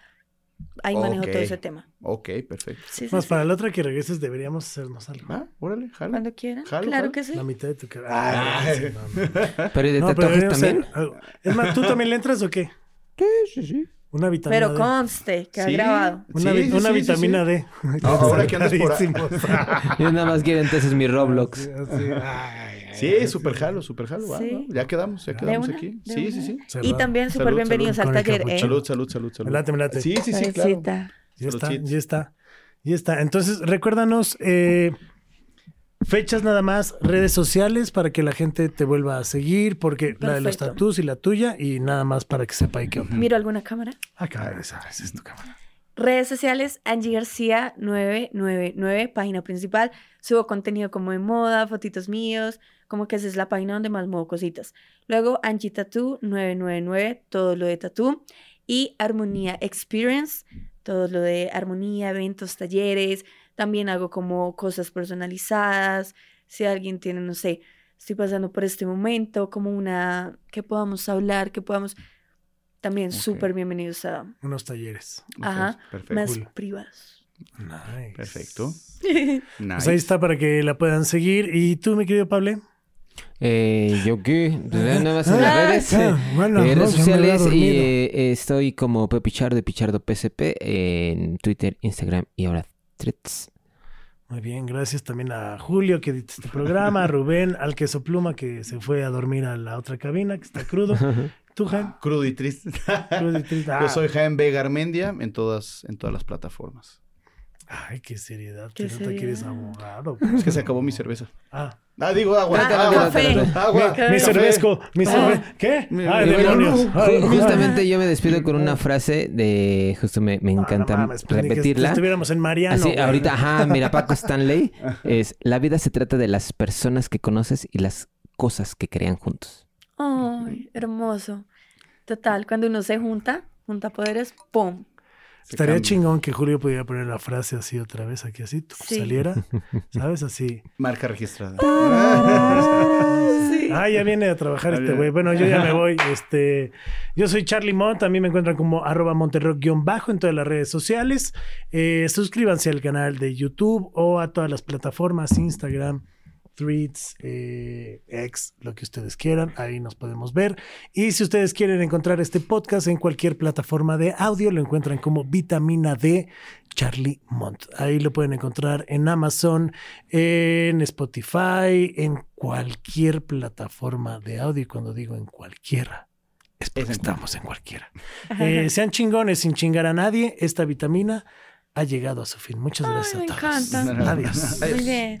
Ahí manejo todo ese tema. Ok, perfecto. Sí, sí, Más sí. para la otra que regreses deberíamos hacernos algo. Ah, órale, jalo. Cuando quieran. Jalo, claro jalo. que sí. La mitad de tu cara. Ah. Ah, sí, no, no. Pero ¿y de No, tatuajes también? hacer. Es más, ¿tú también le entras o qué? Sí, sí, sí. Una vitamina Pero D. conste que ha Sí. grabado. Una, Sí, vi- sí, una vitamina sí. D. Ah, ahora que andas por ahí. Yo nada más quiero entonces mi [laughs] Roblox. Así, así. Ay, ay, Sí, ay, súper jalo, súper jalo. Ya quedamos, ya ¿De quedamos una? aquí. ¿De Sí, sí, sí. Y también súper bienvenidos salud. al taller, ¿eh? Salud, salud, salud, salud. Me late, me late. Sí, sí, sí, claro. Ya está, ya está. Ya está. Entonces, recuérdanos eh, fechas nada más, redes sociales para que la gente te vuelva a seguir, porque la de los tatús y la tuya, y nada más para que sepa qué onda. ¿Miro alguna cámara? Acá, esa, esa es tu cámara. Redes sociales, Angie García 999, página principal. Subo contenido como de moda, fotitos míos, como que esa es la página donde más muevo cositas. Luego Angie Tattoo 999, todo lo de tattoo. Y Armonía Experience, todo lo de armonía, eventos, talleres. También hago como cosas personalizadas. Si alguien tiene, no sé, estoy pasando por este momento, como una, que podamos hablar, que podamos... También Ok. súper bienvenidos a Unos talleres. Ajá, Perfecto. más Cool. privados. Nice. Perfecto. [laughs] Pues Nice. ahí está para que la puedan seguir. ¿Y tú, mi querido Pablo? Eh, ¿Yo qué? Nada más en las [laughs] redes. ah, bueno, eh, no, redes sociales y eh, estoy como Pepichardo de Pichardo PSP en Twitter, Instagram y ahora Threads. Muy bien, gracias también a Julio que edita este programa, a Rubén, al queso pluma que se fue a dormir a la otra cabina, que está crudo. [laughs] ¿Tú, Jaime? Crudo y triste. Crudo y triste. Ah, Yo soy Jaime B. Garmendia en todas, en todas las plataformas. Ay, qué seriedad. Qué nota que eres seriedad. abogado. Es que se acabó mi cerveza. Ah, Ah, digo agua. Ah, agua, café. agua. mi cervezco, mi cerve... ¿Qué? Mi- Ay, mi- demonios. ay. Justamente yo me despido con una frase de... Justo me, me Ah, no encanta mames, pues, repetirla. estuviéramos en Mariano. Así, güey. ahorita, ajá, mira, Paco [laughs] Stanley es... La vida se trata de las personas que conoces y las cosas que crean juntos. Ay, hermoso. Total, cuando uno se junta, junta poderes, ¡pum! Se Estaría cambia. chingón que Julio pudiera poner la frase así otra vez, aquí así, tú, Sí. saliera, ¿sabes? Así. Marca registrada. Sí. Ah, ya viene a trabajar este güey. Bueno, yo ya me voy. Este, yo soy Charlie Mont. También me encuentran como arroba monterrock-bajo en todas las redes sociales. Eh, suscríbanse al canal de YouTube o a todas las plataformas, Instagram, Threads, eh, X, lo que ustedes quieran. Ahí nos podemos ver. Y si ustedes quieren encontrar este podcast en cualquier plataforma de audio, lo encuentran como Vitamina D Charlie Mont. Ahí lo pueden encontrar en Amazon, en Spotify, en cualquier plataforma de audio. Y cuando digo en cualquiera, es porque Es en estamos en cualquiera. [laughs] Eh, sean chingones sin chingar a nadie. Esta vitamina ha llegado a su fin. Muchas Ay, gracias me a todos. encanta. Adiós. Muy bien.